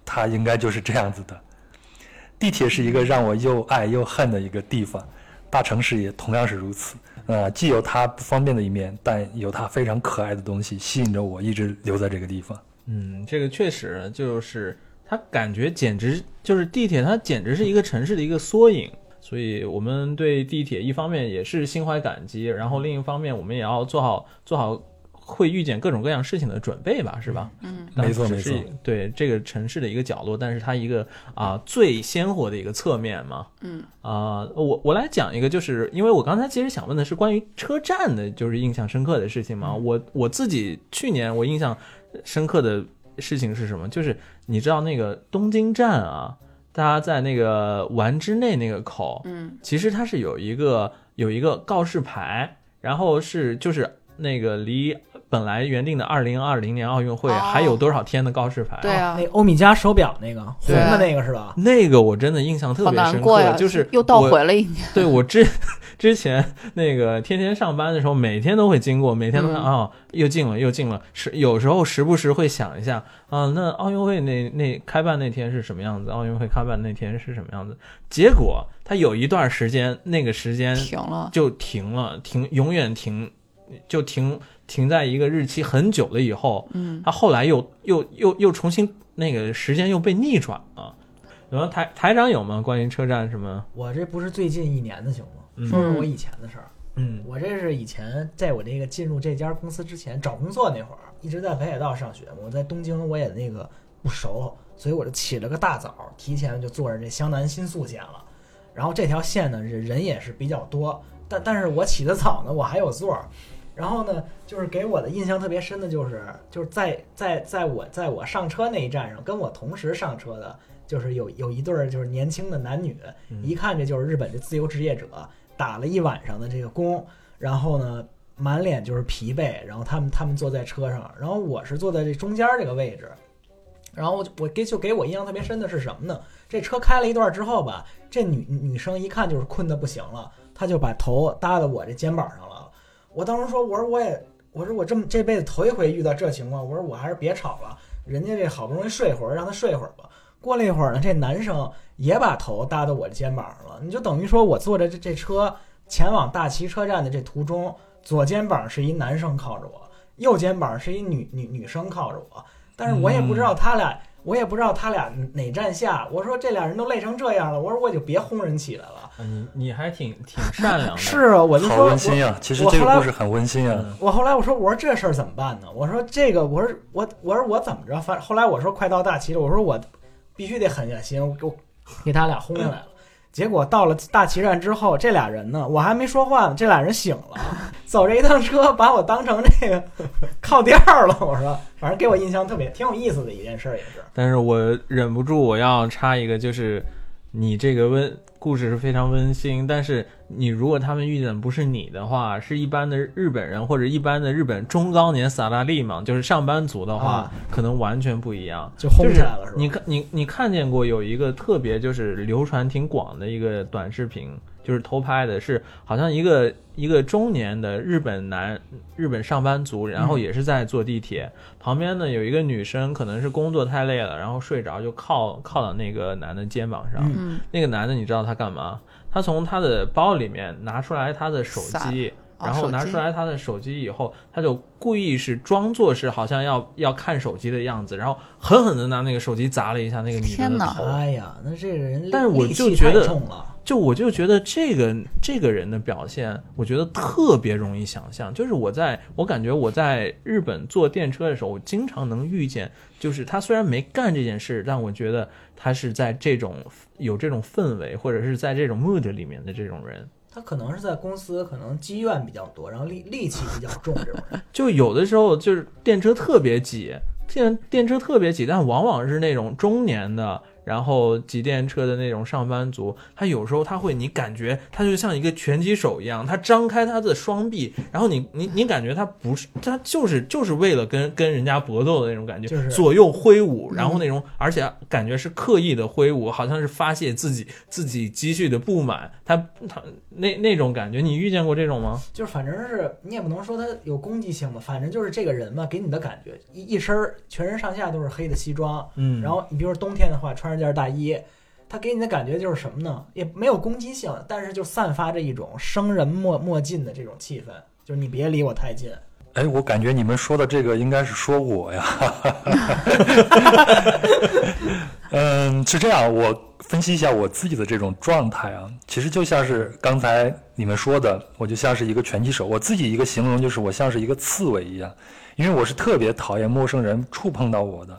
它应该就是这样子的。地铁是一个让我又爱又恨的一个地方，大城市也同样是如此。呃，既有它不方便的一面，但有它非常可爱的东西吸引着我，一直留在这个地方。嗯，这个确实就是它感觉简直就是地铁，它简直是一个城市的一个缩影。所以我们对地铁一方面也是心怀感激，然后另一方面我们也要做好做好。会遇见各种各样事情的准备吧，是吧？嗯，没错没错。对这个城市的一个角落，但是它一个啊最鲜活的一个侧面嘛。嗯啊，我我来讲一个，就是因为我刚才其实想问的是关于车站的，就是印象深刻的事情嘛。我我自己去年我印象深刻的事情是什么？就是你知道那个东京站啊，大家在那个丸之内那个口，嗯，其实它是有一个有一个告示牌，然后是就是那个离。本来原定的二零二零年奥运会还有多少天的告示牌？对啊，那欧米茄手表那个红的那个是吧？那个我真的印象特别深刻，就是又倒回了一年。对我之 之前那个天天上班的时候，每天都会经过，每天都看啊，又进了又进了。时有时候时不时会想一下啊，那奥运会那那开办那天是什么样子？奥运会开办那天是什么样子？结果它有一段时间，那个时间停了，就停了，停永远停，就停。停在一个日期很久了以后，嗯，他后来又又又又重新那个时间又被逆转了。然后台台长有吗？关于车站什么？我这不是最近一年的行吗？说说我以前的事儿。嗯，我这是以前在我这个进入这家公司之前找工作那会儿，一直在北海道上学。我在东京我也那个不熟，所以我就起了个大早，提前就坐着这湘南新宿线了。然后这条线呢，人也是比较多，但但是我起得早呢，我还有座。然后呢，就是给我的印象特别深的，就是就是在在在我在我上车那一站上，跟我同时上车的，就是有有一对儿就是年轻的男女，一看这就是日本的自由职业者，打了一晚上的这个工，然后呢满脸就是疲惫，然后他们他们坐在车上，然后我是坐在这中间这个位置，然后我我给就给我印象特别深的是什么呢？这车开了一段之后吧，这女女生一看就是困得不行了，她就把头搭到我这肩膀上了。我当时说，我说我也，我说我这么这辈子头一回遇到这情况，我说我还是别吵了，人家这好不容易睡会儿，让他睡会儿吧。过了一会儿呢，这男生也把头搭到我的肩膀上了，你就等于说我坐着这这车前往大齐车站的这途中，左肩膀是一男生靠着我，右肩膀是一女女女生靠着我，但是我也不知道他俩，我也不知道他俩哪站下。我说这俩人都累成这样了，我说我就别轰人起来了。你你还挺挺善良的。是啊，我就好说温馨呀、其实我后来这个故事很温馨啊。嗯我后来我说我说这事儿怎么办呢？我说这个我说我我说我怎么着？反后来我说快到大齐了，我说我必须得狠下心，我给我给他俩轰下来了。结果到了大旗站之后，这俩人呢，我还没说话呢，这俩人醒了，走这一趟车把我当成这个靠垫儿了。我说，反正给我印象特别挺有意思的一件事儿，也是。但是我忍不住我要插一个，就是你这个温故事是非常温馨，但是你如果他们遇见的不是你的话，是一般的日本人或者一般的日本中高年萨拉利嘛，就是上班族的话，啊可能完全不一样。就轰起来了是吧你看你你看见过有一个特别就是流传挺广的一个短视频，就是偷拍的是好像一个一个中年的日本男日本上班族，然后也是在坐地铁，旁边呢有一个女生可能是工作太累了，然后睡着就靠靠到那个男的肩膀上，那个男的你知道他干嘛？他从他的包里面拿出来他的手机。哦然后拿出来他的手机以后，他就故意是装作是好像要要看手机的样子，然后狠狠的拿那个手机砸了一下那个女的天哪的头。哎呀，那这个人但是我就觉得。就我就觉得这个这个人的表现，我觉得特别容易想象。就是我在我感觉我在日本坐电车的时候，我经常能遇见，就是他虽然没干这件事，但我觉得他是在这种有这种氛围，或者是在这种 mood 里面的这种人。他可能是在公司，可能积怨比较多，然后戾戾气比较重，这种人。就有的时候就是电车特别挤，电电车特别挤，但往往是那种中年的，然后挤电车的那种上班族，他有时候他会，你感觉他就像一个拳击手一样，他张开他的双臂，然后你你你感觉他不是，他就是就是为了跟跟人家搏斗的那种感觉，就是左右挥舞，然后那种，而且感觉是刻意的挥舞，好像是发泄自己自己积蓄的不满，他他那那种感觉，你遇见过这种吗？就是反正是你也不能说他有攻击性吧，反正就是这个人嘛，给你的感觉一一身儿全身上下都是黑的西装，嗯然后你比如说冬天的话穿着件大衣，他给你的感觉就是什么呢？也没有攻击性，但是就散发着一种生人莫莫近的这种气氛，就是你别离我太近。哎，我感觉你们说的这个应该是说我呀。嗯，是这样，我分析一下我自己的这种状态啊，其实就像是刚才你们说的，我就像是一个拳击手。我自己一个形容就是我像是一个刺猬一样，因为我是特别讨厌陌生人触碰到我的。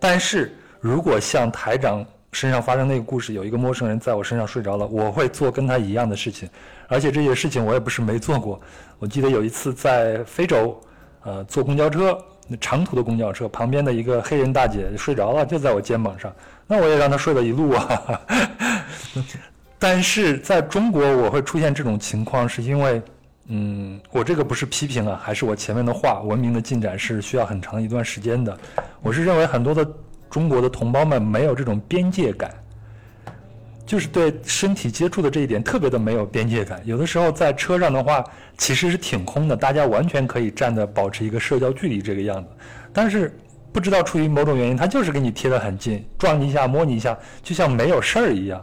但是如果像台长身上发生那个故事，有一个陌生人在我身上睡着了，我会做跟他一样的事情，而且这些事情我也不是没做过。我记得有一次在非洲，呃，坐公交车，长途的公交车，旁边的一个黑人大姐睡着了，就在我肩膀上，那我也让他睡了一路啊。但是在中国，我会出现这种情况，是因为，嗯，我这个不是批评啊，还是我前面的话，文明的进展是需要很长一段时间的。我是认为很多的中国的同胞们没有这种边界感。就是对身体接触的这一点特别的没有边界感。有的时候在车上的话，其实是挺空的，大家完全可以站的保持一个社交距离这个样子。但是不知道出于某种原因，他就是给你贴得很近，撞你一下、摸你一下，就像没有事儿一样。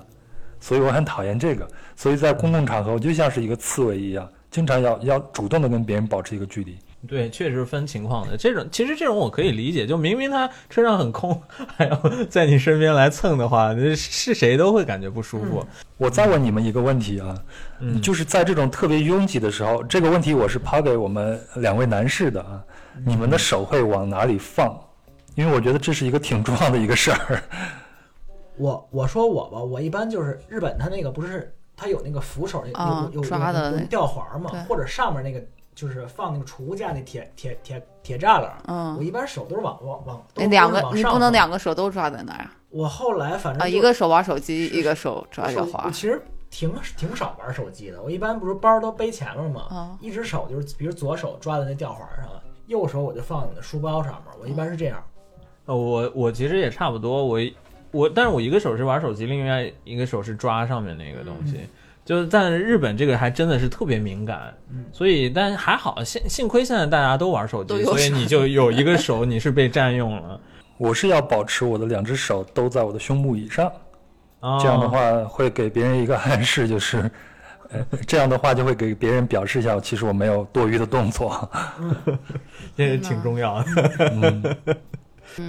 所以我很讨厌这个。所以在公共场合，我就像是一个刺猬一样，经常要要主动的跟别人保持一个距离。对，确实分情况的。这种其实这种我可以理解，就明明他车上很空，还要在你身边来蹭的话，那是谁都会感觉不舒服。我再问你们一个问题啊，嗯就是在这种特别拥挤的时候，这个问题我是抛给我们两位男士的啊，你们的手会往哪里放？因为我觉得这是一个挺重要的一个事儿。我我说我吧，我一般就是日本它那个不是它有那个扶手那啊有有有吊环嘛，或者上面那个就是放那个储物架那铁铁铁铁栅栏，我嗯，一般手都是往往往都那两都个你不能两个手都抓在那儿啊。我后来反正啊，就一个手玩手机，是一个手抓着手滑我。其实挺挺少玩手机的，我一般不是包都背前面嘛，啊。一只手就是比如左手抓在那吊环上，右手我就放在书包上面，我一般是这样。呃，我我其实也差不多，我我，但是我一个手是玩手机，另外一个手是抓上面那个东西。就是在日本这个还真的是特别敏感，嗯所以但还好，幸幸亏现在大家都玩手机，所以你就有一个手你是被占用了。我是要保持我的两只手都在我的胸部以上，哦这样的话会给别人一个暗示，就是，呃，这样的话就会给别人表示一下，其实我没有多余的动作。这是挺重要的。嗯，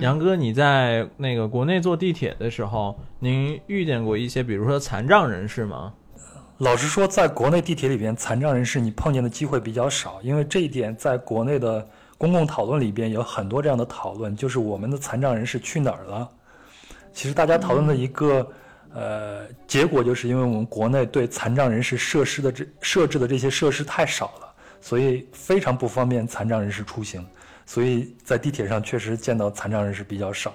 杨哥，你在那个国内坐地铁的时候，您遇见过一些比如说残障人士吗？老实说，在国内地铁里边，残障人士你碰见的机会比较少，因为这一点在国内的公共讨论里边有很多这样的讨论，就是我们的残障人士去哪儿了？其实大家讨论的一个、呃结果，就是因为我们国内对残障人士设施的这设置的这些设施太少了，所以非常不方便残障人士出行，所以在地铁上确实见到残障人士比较少。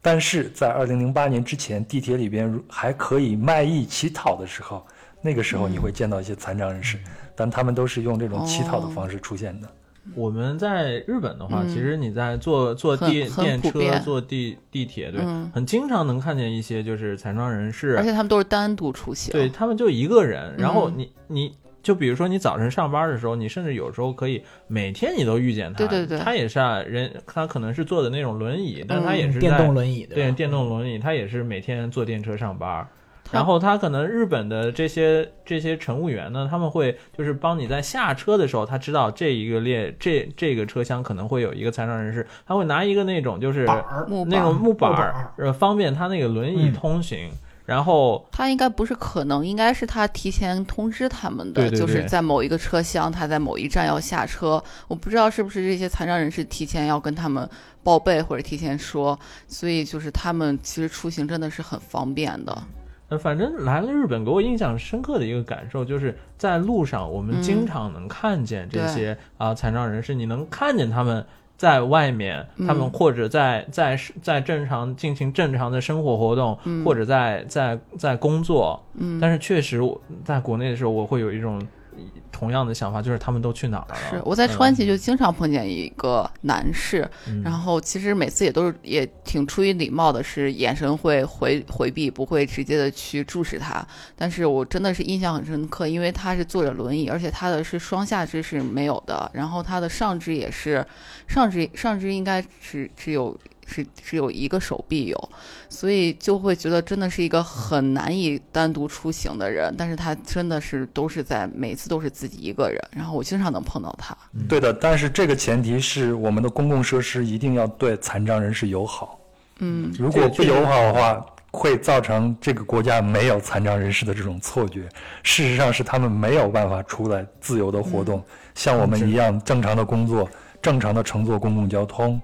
但是在二零零八年之前，地铁里边还可以卖艺乞讨的时候，那个时候你会见到一些残障人士，但他们都是用这种乞讨的方式出现的。我们在日本的话，嗯其实你在坐坐很地电车、坐地地铁，对，嗯很经常能看见一些就是残障人士，而且他们都是单独出行。对他们就一个人，然后嗯你你就比如说你早晨上班的时候，你甚至有时候可以每天你都遇见他，对对对他也是啊，人他可能是坐的那种轮椅，但他也是在电动轮椅对？电动轮椅，他也是每天坐电车上班。然后他可能日本的这些这些乘务员呢，他们会就是帮你在下车的时候，他知道这一个列这这个车厢可能会有一个残障人士，他会拿一个那种就是板儿木那种木板儿儿，呃，方便他那个轮椅嗯通行。然后他应该不是可能，应该是他提前通知他们的，对对对就是在某一个车厢，他在某一站要下车。我不知道是不是这些残障人士提前要跟他们报备或者提前说，所以就是他们其实出行真的是很方便的。呃，反正来了日本，给我印象深刻的一个感受，就是在路上我们嗯经常能看见这些啊、残障人士，你能看见他们在外面，他们嗯。或者在在在正常进行正常的生活活动，嗯。或者在在在工作。嗯，但是确实我在国内的时候，我会有一种同样的想法，就是他们都去哪儿了？是我在川崎嗯就经常碰见一个男士，嗯然后其实每次也都是也挺出于礼貌的，是眼神会回回避，不会直接的去注视他。但是我真的是印象很深刻，因为他是坐着轮椅，而且他的是双下肢是没有的，然后他的上肢也是上肢上肢应该只只有。是只有一个手臂有，所以就会觉得真的是一个很难以单独出行的人，但是他真的是都是在每次都是自己一个人，然后我经常能碰到他。对的，但是这个前提是我们的公共设施一定要对残障人士友好。嗯，如果不友好的话，会造成这个国家没有残障人士的这种错觉。事实上是他们没有办法出来自由的活动，像我们一样正常的工作、正常的乘坐公共交通。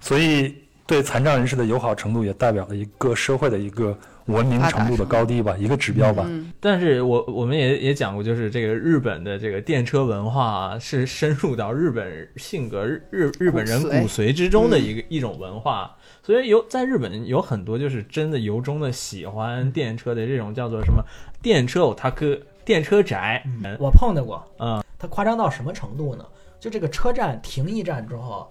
所以对残障人士的友好程度也代表了一个社会的一个文明程度的高低吧，一个指标吧。嗯，但是我我们也也讲过，就是这个日本的这个电车文化啊，是深入到日本性格日日日本人骨髓之中的一个、一种文化，所以有在日本有很多就是真的由衷的喜欢电车的这种叫做什么电车 otaku 电车宅，嗯。我碰到过，嗯，他夸张到什么程度呢？就这个车站停一站之后，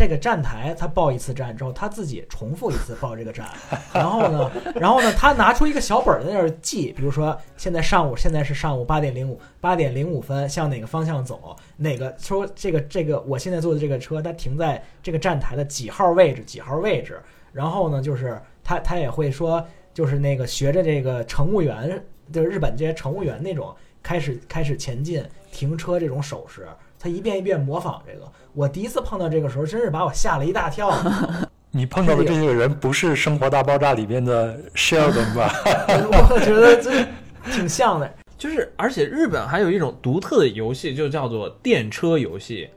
这个站台他报一次站之后，他自己重复一次报这个站，然后呢，然后呢，他拿出一个小本儿在那儿记，比如说现在上午现在是上午八点零五八点零五分，向哪个方向走，哪个说这个这个我现在坐的这个车，它停在这个站台的几号位置几号位置，然后呢，就是他他也会说，就是那个学着这个乘务员，就是日本这些乘务员那种开始开始前进停车这种手势，他一遍一遍模仿这个。我第一次碰到这个时候，真是把我吓了一大跳。你碰到的这些人不是《生活大爆炸》里边的 Sheldon 吧？我觉得这挺像的。就是而且日本还有一种独特的游戏，就叫做电车游戏。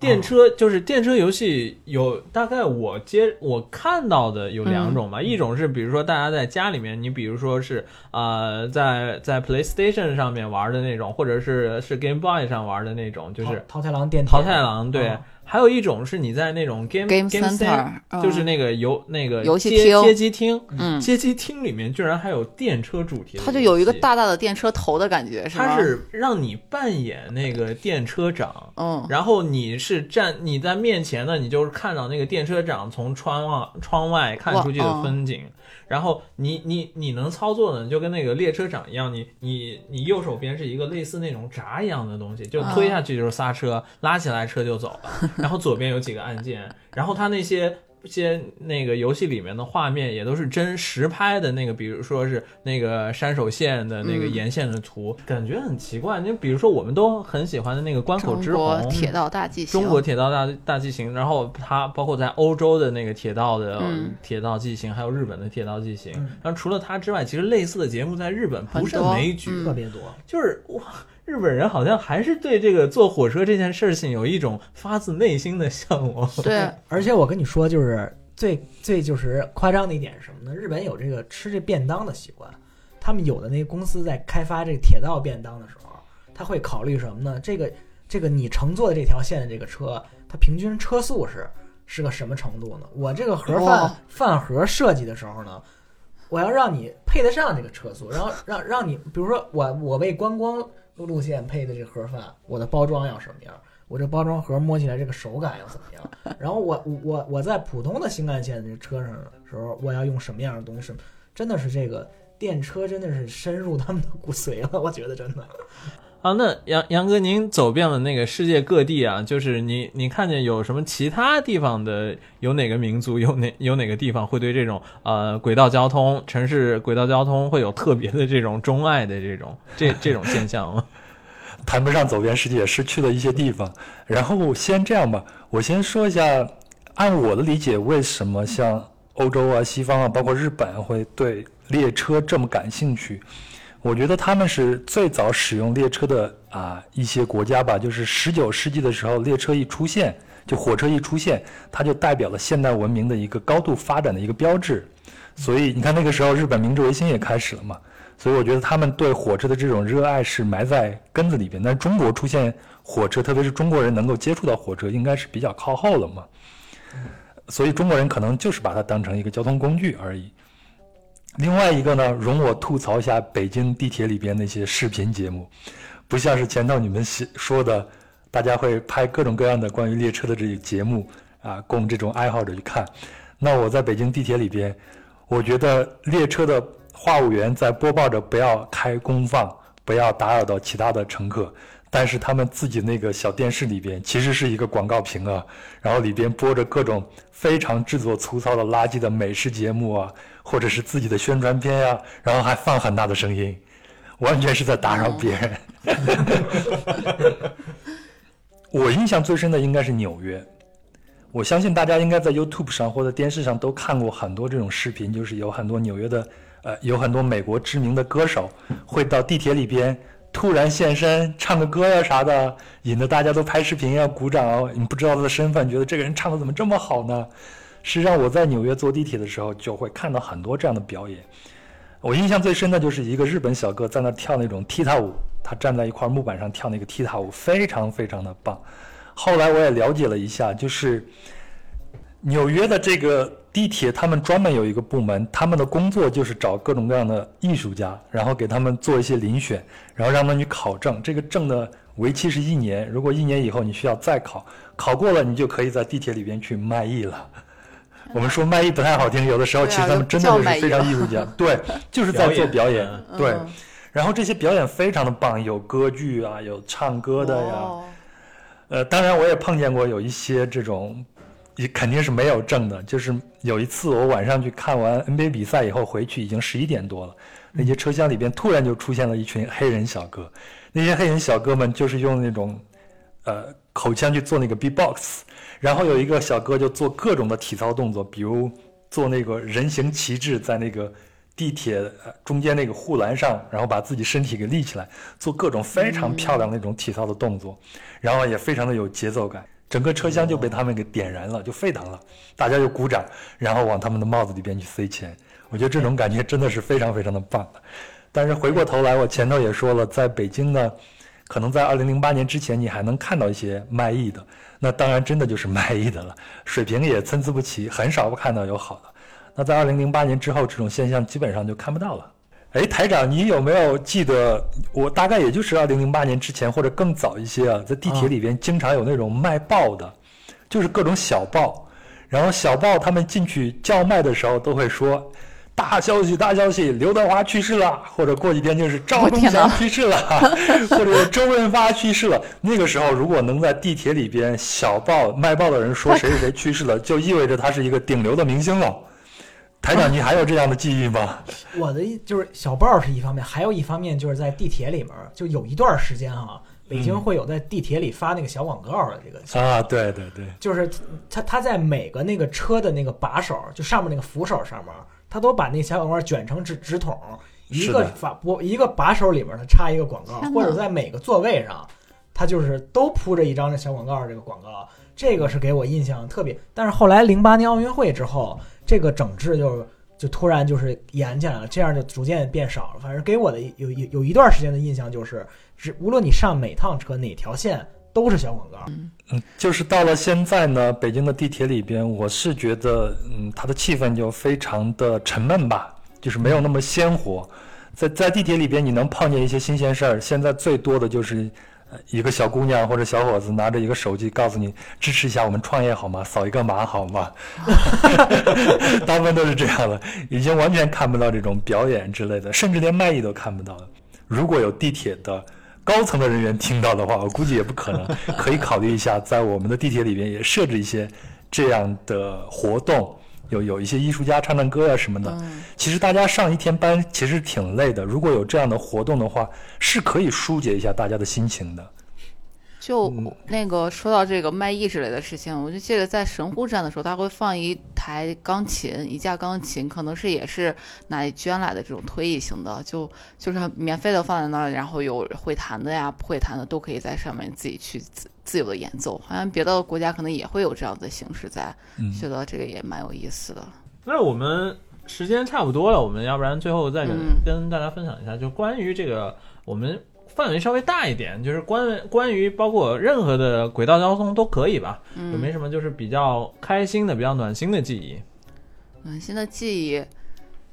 电车就是电车游戏有大概我接我看到的有两种吧，一种是比如说大家在家里面，你比如说是呃在在 PlayStation 上面玩的那种，或者是是 Game Boy 上玩的那种，就是桃桃太郎电铁桃太郎对，啊还有一种是你在那种 game Game 嗯。就是那个游那个游戏厅。街机厅，嗯，街机厅里面居然还有电车主题它就有一个大大的电车头的感觉？它是让你扮演那个电车长，嗯，然后你是站你在面前呢，你就是看到那个电车长从窗外窗外看出去的风景，然后你你你能操作的就跟那个列车长一样，你你你右手边是一个类似那种闸一样的东西，就推下去就是刹车，拉起来车就走了，然后左边有几个按键，然后它那些。些那个游戏里面的画面也都是真实拍的那个，比如说是那个山手线的那个嗯沿线的图，感觉很奇怪。就比如说我们都很喜欢的那个关口之中国红，铁道大纪行，中国铁道大大纪行，然后它包括在欧洲的那个铁道的、嗯铁道纪行，还有日本的铁道纪行。嗯然后除了它之外，其实类似的节目在日本不胜很多枚举，嗯特别多。就是哇。日本人好像还是对这个坐火车这件事情有一种发自内心的向往。对，而且我跟你说，就是最最就是夸张的一点是什么呢？日本有这个吃这便当的习惯，他们有的那个公司在开发这个铁道便当的时候，他会考虑什么呢？这个这个你乘坐的这条线的这个车，它平均车速是是个什么程度呢？我这个盒饭哇饭盒设计的时候呢，我要让你配得上这个车速，然后让让你，比如说我我为观光路线配的这盒饭，我的包装要什么样？我这包装盒摸起来这个手感要怎么样？然后我我我在普通的新干线这车上的时候，我要用什么样的东西？真的是这个电车真的是深入他们的骨髓了，我觉得真的。啊，那杨杨哥，您走遍了那个世界各地啊，就是你你看见有什么其他地方的有哪个民族有哪有哪个地方会对这种呃轨道交通、城市轨道交通会有特别的这种钟爱的这种这这种现象吗？谈不上走遍世界，是去了一些地方。然后先这样吧，我先说一下，按我的理解，为什么像欧洲啊、西方啊，包括日本会对列车这么感兴趣？我觉得他们是最早使用列车的啊一些国家吧。就是十九世纪的时候，列车一出现，就火车一出现，它就代表了现代文明的一个高度发展的一个标志。所以你看那个时候，日本明治维新也开始了嘛。所以我觉得他们对火车的这种热爱是埋在根子里边。但是中国出现火车，特别是中国人能够接触到火车，应该是比较靠后了嘛。所以中国人可能就是把它当成一个交通工具而已。另外一个呢，容我吐槽一下北京地铁里边那些视频节目，不像是前头你们说的，大家会拍各种各样的关于列车的这个节目啊，供这种爱好者去看。那我在北京地铁里边，我觉得列车的话务员在播报着不要开功放，不要打扰到其他的乘客。但是他们自己那个小电视里边其实是一个广告屏啊，然后里边播着各种非常制作粗糙的垃圾的美食节目啊，或者是自己的宣传片呀、然后还放很大的声音，完全是在打扰别人。我印象最深的应该是纽约，我相信大家应该在 YouTube 上或者电视上都看过很多这种视频，就是有很多纽约的，呃，有很多美国知名的歌手会到地铁里边突然现身，唱个歌呀啥的，引得大家都拍视频呀、鼓掌哦。你不知道他的身份，觉得这个人唱的怎么这么好呢？实际上我在纽约坐地铁的时候，就会看到很多这样的表演。我印象最深的就是一个日本小哥在那跳那种踢踏舞，他站在一块木板上跳那个踢踏舞，非常非常的棒。后来我也了解了一下，就是纽约的这个地铁，他们专门有一个部门，他们的工作就是找各种各样的艺术家，然后给他们做一些遴选，然后让他们去考证。这个证的为期是一年，如果一年以后你需要再考，考过了你就可以在地铁里边去卖艺了。我们说卖艺不太好听，有的时候其实他们真的就是非常艺术家，对，就是在做表演，对。嗯然后这些表演非常的棒，有歌剧啊，有唱歌的呀，哦呃，当然我也碰见过有一些这种，也肯定是没有证的。就是有一次我晚上去看完 NBA 比赛以后回去，已经十一点多了，那些车厢里边突然就出现了一群黑人小哥，那些黑人小哥们就是用那种，呃，口腔去做那个 B-box，然后有一个小哥就做各种的体操动作，比如做那个人形旗帜在那个。地铁中间那个护栏上，然后把自己身体给立起来，做各种非常漂亮那种体操的动作，然后也非常的有节奏感，整个车厢就被他们给点燃了，就沸腾了，大家就鼓掌，然后往他们的帽子里边去塞钱。我觉得这种感觉真的是非常非常的棒。但是回过头来，我前头也说了，在北京呢，可能在二零零八年之前，你还能看到一些卖艺的，那当然真的就是卖艺的了，水平也参差不齐，很少看到有好的。那在二零零八年之后，这种现象基本上就看不到了。哎，台长，你有没有记得？我大概也就是二零零八年之前或者更早一些啊，在地铁里边经常有那种卖报的，就是各种小报，然后小报他们进去叫卖的时候都会说。大消息，大消息！刘德华去世了，或者过几天就是赵忠祥去世了，或者周润发去世了。那个时候，如果能在地铁里边小报卖报的人说谁谁谁去世了，就意味着他是一个顶流的明星了。台长，你还有这样的记忆吗？我的就是小报是一方面，还有一方面就是在地铁里面，就有一段时间哈，北京会有在地铁里发那个小广告的这个啊，对对对，就是他他在每个那个车的那个把手，就上面那个扶手上面。他都把那小广告卷成纸纸筒，一个发拨一个把手里面他插一个广告，或者在每个座位上，他就是都铺着一张这小广告这个广告，这个是给我印象特别。但是后来零八年奥运会之后，这个整治就就突然就是严起来了，这样就逐渐变少了。反正给我的有有有一段时间的印象就是，只无论你上每趟车哪条线。都是小广告，嗯，就是到了现在呢，北京的地铁里边，我是觉得，嗯，它的气氛就非常的沉闷吧，就是没有那么鲜活。在在地铁里边，你能碰见一些新鲜事儿。现在最多的就是，一个小姑娘或者小伙子拿着一个手机，告诉你支持一下我们创业好吗？扫一个码好吗？大部分都是这样的，已经完全看不到这种表演之类的，甚至连卖艺都看不到了。如果有地铁的。高层的人员听到的话，我估计也不可能。可以考虑一下，在我们的地铁里边也设置一些这样的活动，有有一些艺术家唱唱歌啊什么的。其实大家上一天班其实挺累的，如果有这样的活动的话，是可以疏解一下大家的心情的。就那个说到这个卖艺之类的事情，我就记得在神户站的时候，他会放一台钢琴，一架钢琴，可能是也是哪里捐来的这种推艺型的，就就是免费的放在那儿，然后有会弹的呀，不会弹的都可以在上面自己去自自由的演奏。好像别的国家可能也会有这样的形式在，觉得这个也蛮有意思的。那我们时间差不多了，我们要不然最后再跟跟大家分享一下，就关于这个我们。范围稍微大一点，就是关关于包括任何的轨道交通都可以吧？有没什么就是比较开心的、比较暖心的记忆？暖心的记忆，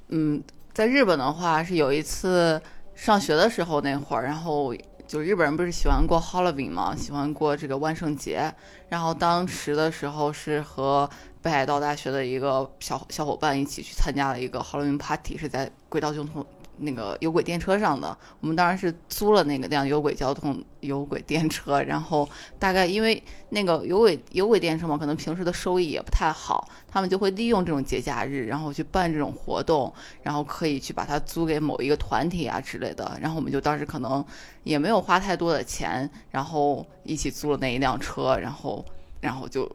嗯，在日本的话是有一次上学的时候那会儿，然后就日本人不是喜欢过 Halloween 吗？喜欢过这个万圣节。然后当时的时候是和北海道大学的一个小小伙伴一起去参加了一个 Halloween party，是在轨道交通。那个有轨电车上的，我们当然是租了那个辆有轨交通有轨电车，然后大概因为那个有轨有轨电车嘛，可能平时的收益也不太好，他们就会利用这种节假日，然后去办这种活动，然后可以去把它租给某一个团体啊之类的，然后我们就当时可能也没有花太多的钱，然后一起租了那一辆车，然后然后就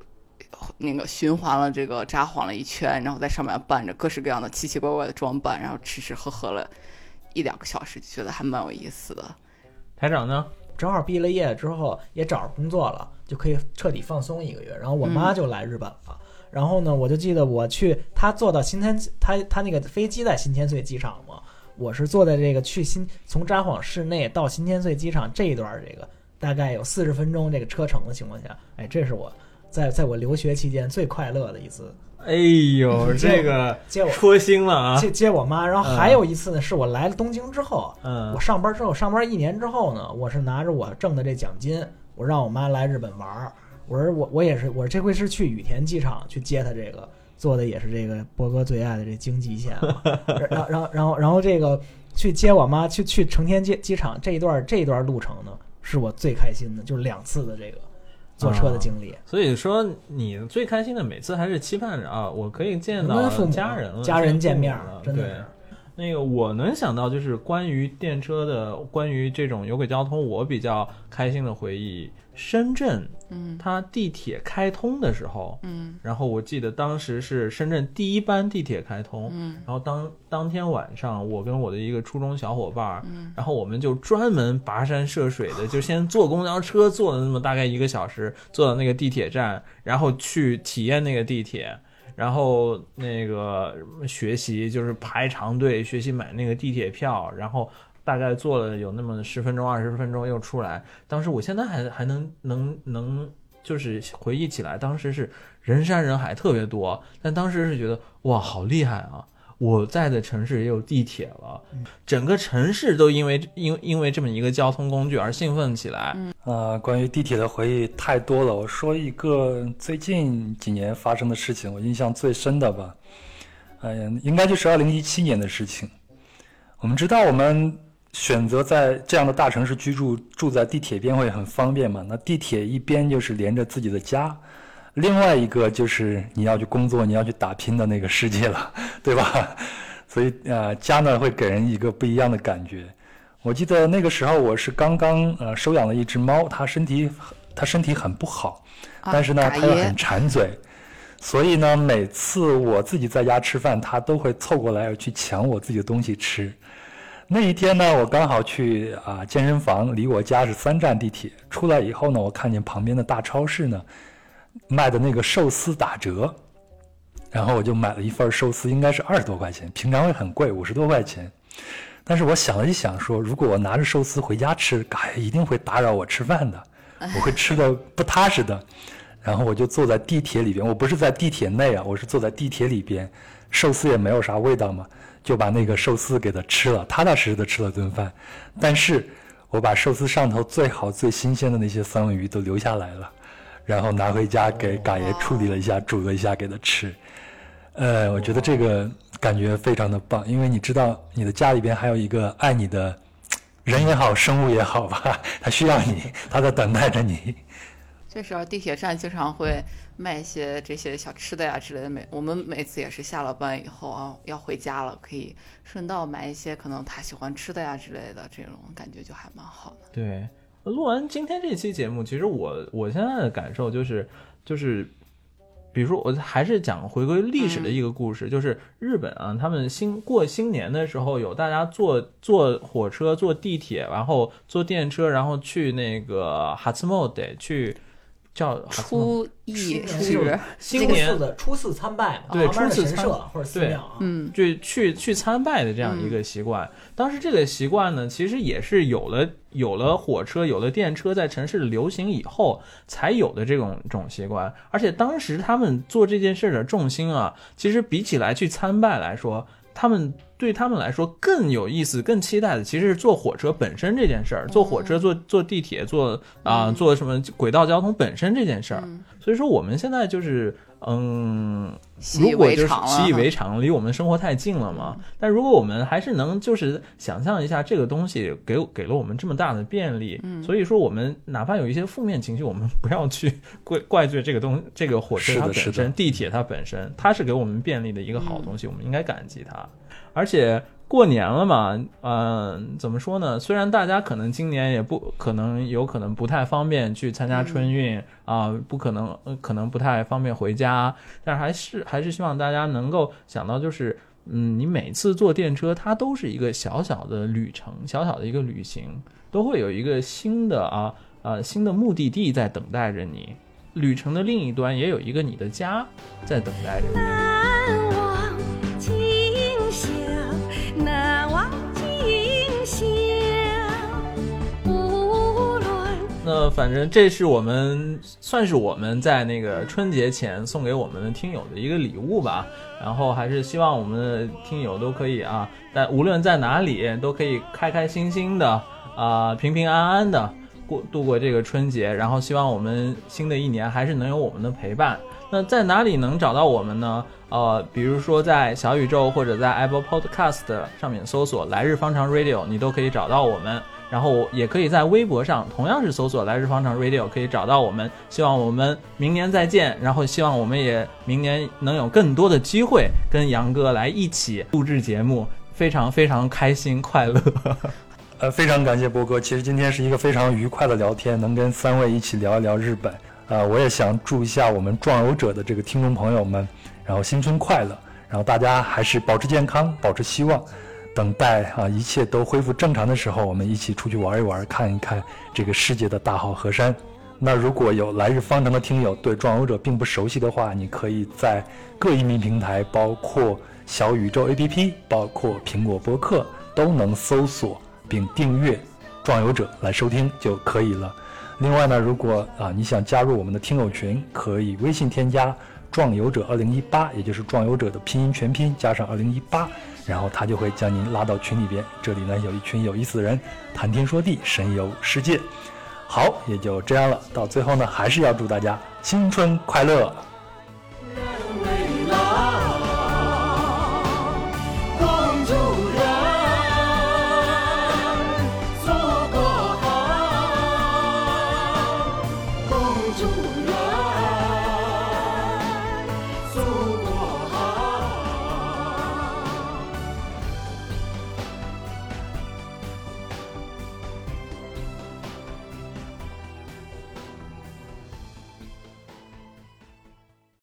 那个循环了这个札幌了一圈，然后在上面办着各式各样的奇奇怪怪的装扮，然后吃吃喝喝了。一两个小时就觉得还蛮有意思的。台长呢，正好毕了业之后也找着工作了，就可以彻底放松一个月。然后我妈就来日本了。然后呢，我就记得我去，她坐到新千，她她那个飞机在新千岁机场嘛，我是坐在这个去新从札幌市内到新千岁机场这一段这个大概有四十分钟这个车程的情况下，哎，这是我在在我留学期间最快乐的一次。哎呦，这个接我戳心了啊！接接我妈，然后还有一次呢，是我来了东京之后，嗯，我上班之后，上班一年之后呢，我是拿着我挣的这奖金，我让我妈来日本玩儿。我说我我也是，我这回是去羽田机场去接她，这个坐的也是这个波哥最爱的这京急线，然后然后然后然后这个去接我妈去去成田机机场这一段这一段路程呢，是我最开心的，就是两次的这个。坐车的经历，所以说你最开心的每次还是期盼着啊，我可以见到家人了，家人见面了，真的是。那个我能想到就是关于电车的，关于这种有轨交通，我比较开心的回忆。深圳，嗯，它地铁开通的时候，嗯，然后我记得当时是深圳第一班地铁开通，嗯，然后当当天晚上，我跟我的一个初中小伙伴，嗯，然后我们就专门跋山涉水的，就先坐公交车坐了那么大概一个小时，坐到那个地铁站，然后去体验那个地铁，然后那个学习就是排长队学习买那个地铁票，然后。大概坐了有那么十分钟、二十分钟，又出来。当时我现在还还能能能就是回忆起来，当时是人山人海，特别多。但当时是觉得哇，好厉害啊！我在的城市也有地铁了，整个城市都因为因因为这么一个交通工具而兴奋起来。呃、关于地铁的回忆太多了。我说一个最近几年发生的事情，我印象最深的吧，哎呀，应该就是二零一七年的事情。我们知道，我们选择在这样的大城市居住，住在地铁边会很方便嘛。那地铁一边就是连着自己的家，另外一个就是你要去工作、你要去打拼的那个世界了，对吧？所以呃，家呢会给人一个不一样的感觉。我记得那个时候我是刚刚呃收养了一只猫，它身体它身体很不好，啊但是呢它又很馋嘴，所以呢每次我自己在家吃饭，它都会凑过来去抢我自己的东西吃。那一天呢，我刚好去啊健身房，离我家是三站地铁。出来以后呢，我看见旁边的大超市呢卖的那个寿司打折，然后我就买了一份寿司，应该是二十多块钱，平常会很贵，五十多块钱。但是我想了一想说，如果我拿着寿司回家吃，嘎一定会打扰我吃饭的，我会吃的不踏实的。然后我就坐在地铁里边，我不是在地铁内啊，我是坐在地铁里边，寿司也没有啥味道嘛，就把那个寿司给它吃了，踏踏实实的吃了顿饭。但是我把寿司上头最好最新鲜的那些三文鱼都留下来了，然后拿回家给嘎爷处理了一下，煮了一下给他吃。呃，我觉得这个感觉非常的棒，因为你知道你的家里边还有一个爱你的人也好，生物也好吧，他需要你，他在等待着你。这时候地铁站经常会卖一些这些小吃的呀之类的。每我们每次也是下了班以后啊，要回家了，可以顺道买一些可能他喜欢吃的呀之类的，这种感觉就还蛮好的。对，录完今天这期节目，其实我我现在的感受就是就是。比如说，我还是讲回归历史的一个故事，就是日本啊，他们新过新年的时候，有大家坐坐火车、坐地铁，然后坐电车，然后去那个哈茨莫得去叫初一新是不是？新年的初四参拜嘛，对旁边的初四参神社或者寺庙啊，嗯，就去去参拜的这样一个习惯。当时这个习惯呢，其实也是有了有了火车、有了电车在城市流行以后才有的这种这种习惯。而且当时他们做这件事的重心啊，其实比起来去参拜来说，他们对他们来说更有意思、更期待的，其实是坐火车本身这件事儿。坐火车、坐坐地铁、坐啊、坐什么轨道交通本身这件事儿。嗯所以说我们现在就是嗯，习以如果就是为常习以为常，离我们生活太近了嘛。但如果我们还是能就是想象一下这个东西给给了我们这么大的便利，嗯所以说我们哪怕有一些负面情绪，我们不要去 怪怪罪这个东这个火车它本身，地铁它本身，它是给我们便利的一个好东西，我们应该感激它。而且过年了嘛，嗯、怎么说呢？虽然大家可能今年也不可能，有可能不太方便去参加春运啊、不可能，呃可能不太方便回家，但是还是还是希望大家能够想到，就是嗯，你每次坐电车，它都是一个小小的旅程，小小的一个旅行，都会有一个新的啊啊新的目的地在等待着你。旅程的另一端也有一个你的家在等待着你。那反正这是我们算是我们在那个春节前送给我们的听友的一个礼物吧。然后还是希望我们的听友都可以啊，在无论在哪里都可以开开心心的啊、平平安安的过度过这个春节。然后希望我们新的一年还是能有我们的陪伴。那在哪里能找到我们呢？呃，比如说在小宇宙或者在 Apple Podcast 上面搜索“来日方长 Radio”，你都可以找到我们。然后也可以在微博上同样是搜索“来日方长 Radio” 可以找到我们。希望我们明年再见，然后希望我们也明年能有更多的机会跟杨哥来一起录制节目，非常非常开心快乐。呃，非常感谢波哥。其实今天是一个非常愉快的聊天，能跟三位一起聊一聊日本。呃、我也想祝一下我们壮游者的这个听众朋友们，然后新春快乐，然后大家还是保持健康，保持希望，等待啊一切都恢复正常的时候，我们一起出去玩一玩，看一看这个世界的大好河山。那如果有来日方长的听友对壮游者并不熟悉的话，你可以在各音频平台，包括小宇宙 APP，包括苹果播客，都能搜索并订阅“壮游者”来收听就可以了。另外呢，如果啊你想加入我们的听友群，可以微信添加“壮游者二零一八”，也就是“壮游者”的拼音全拼加上二零一八，然后他就会将您拉到群里边这里呢有一群有意思的人谈天说地神游世界。好也就这样了到最后呢还是要祝大家新春快乐。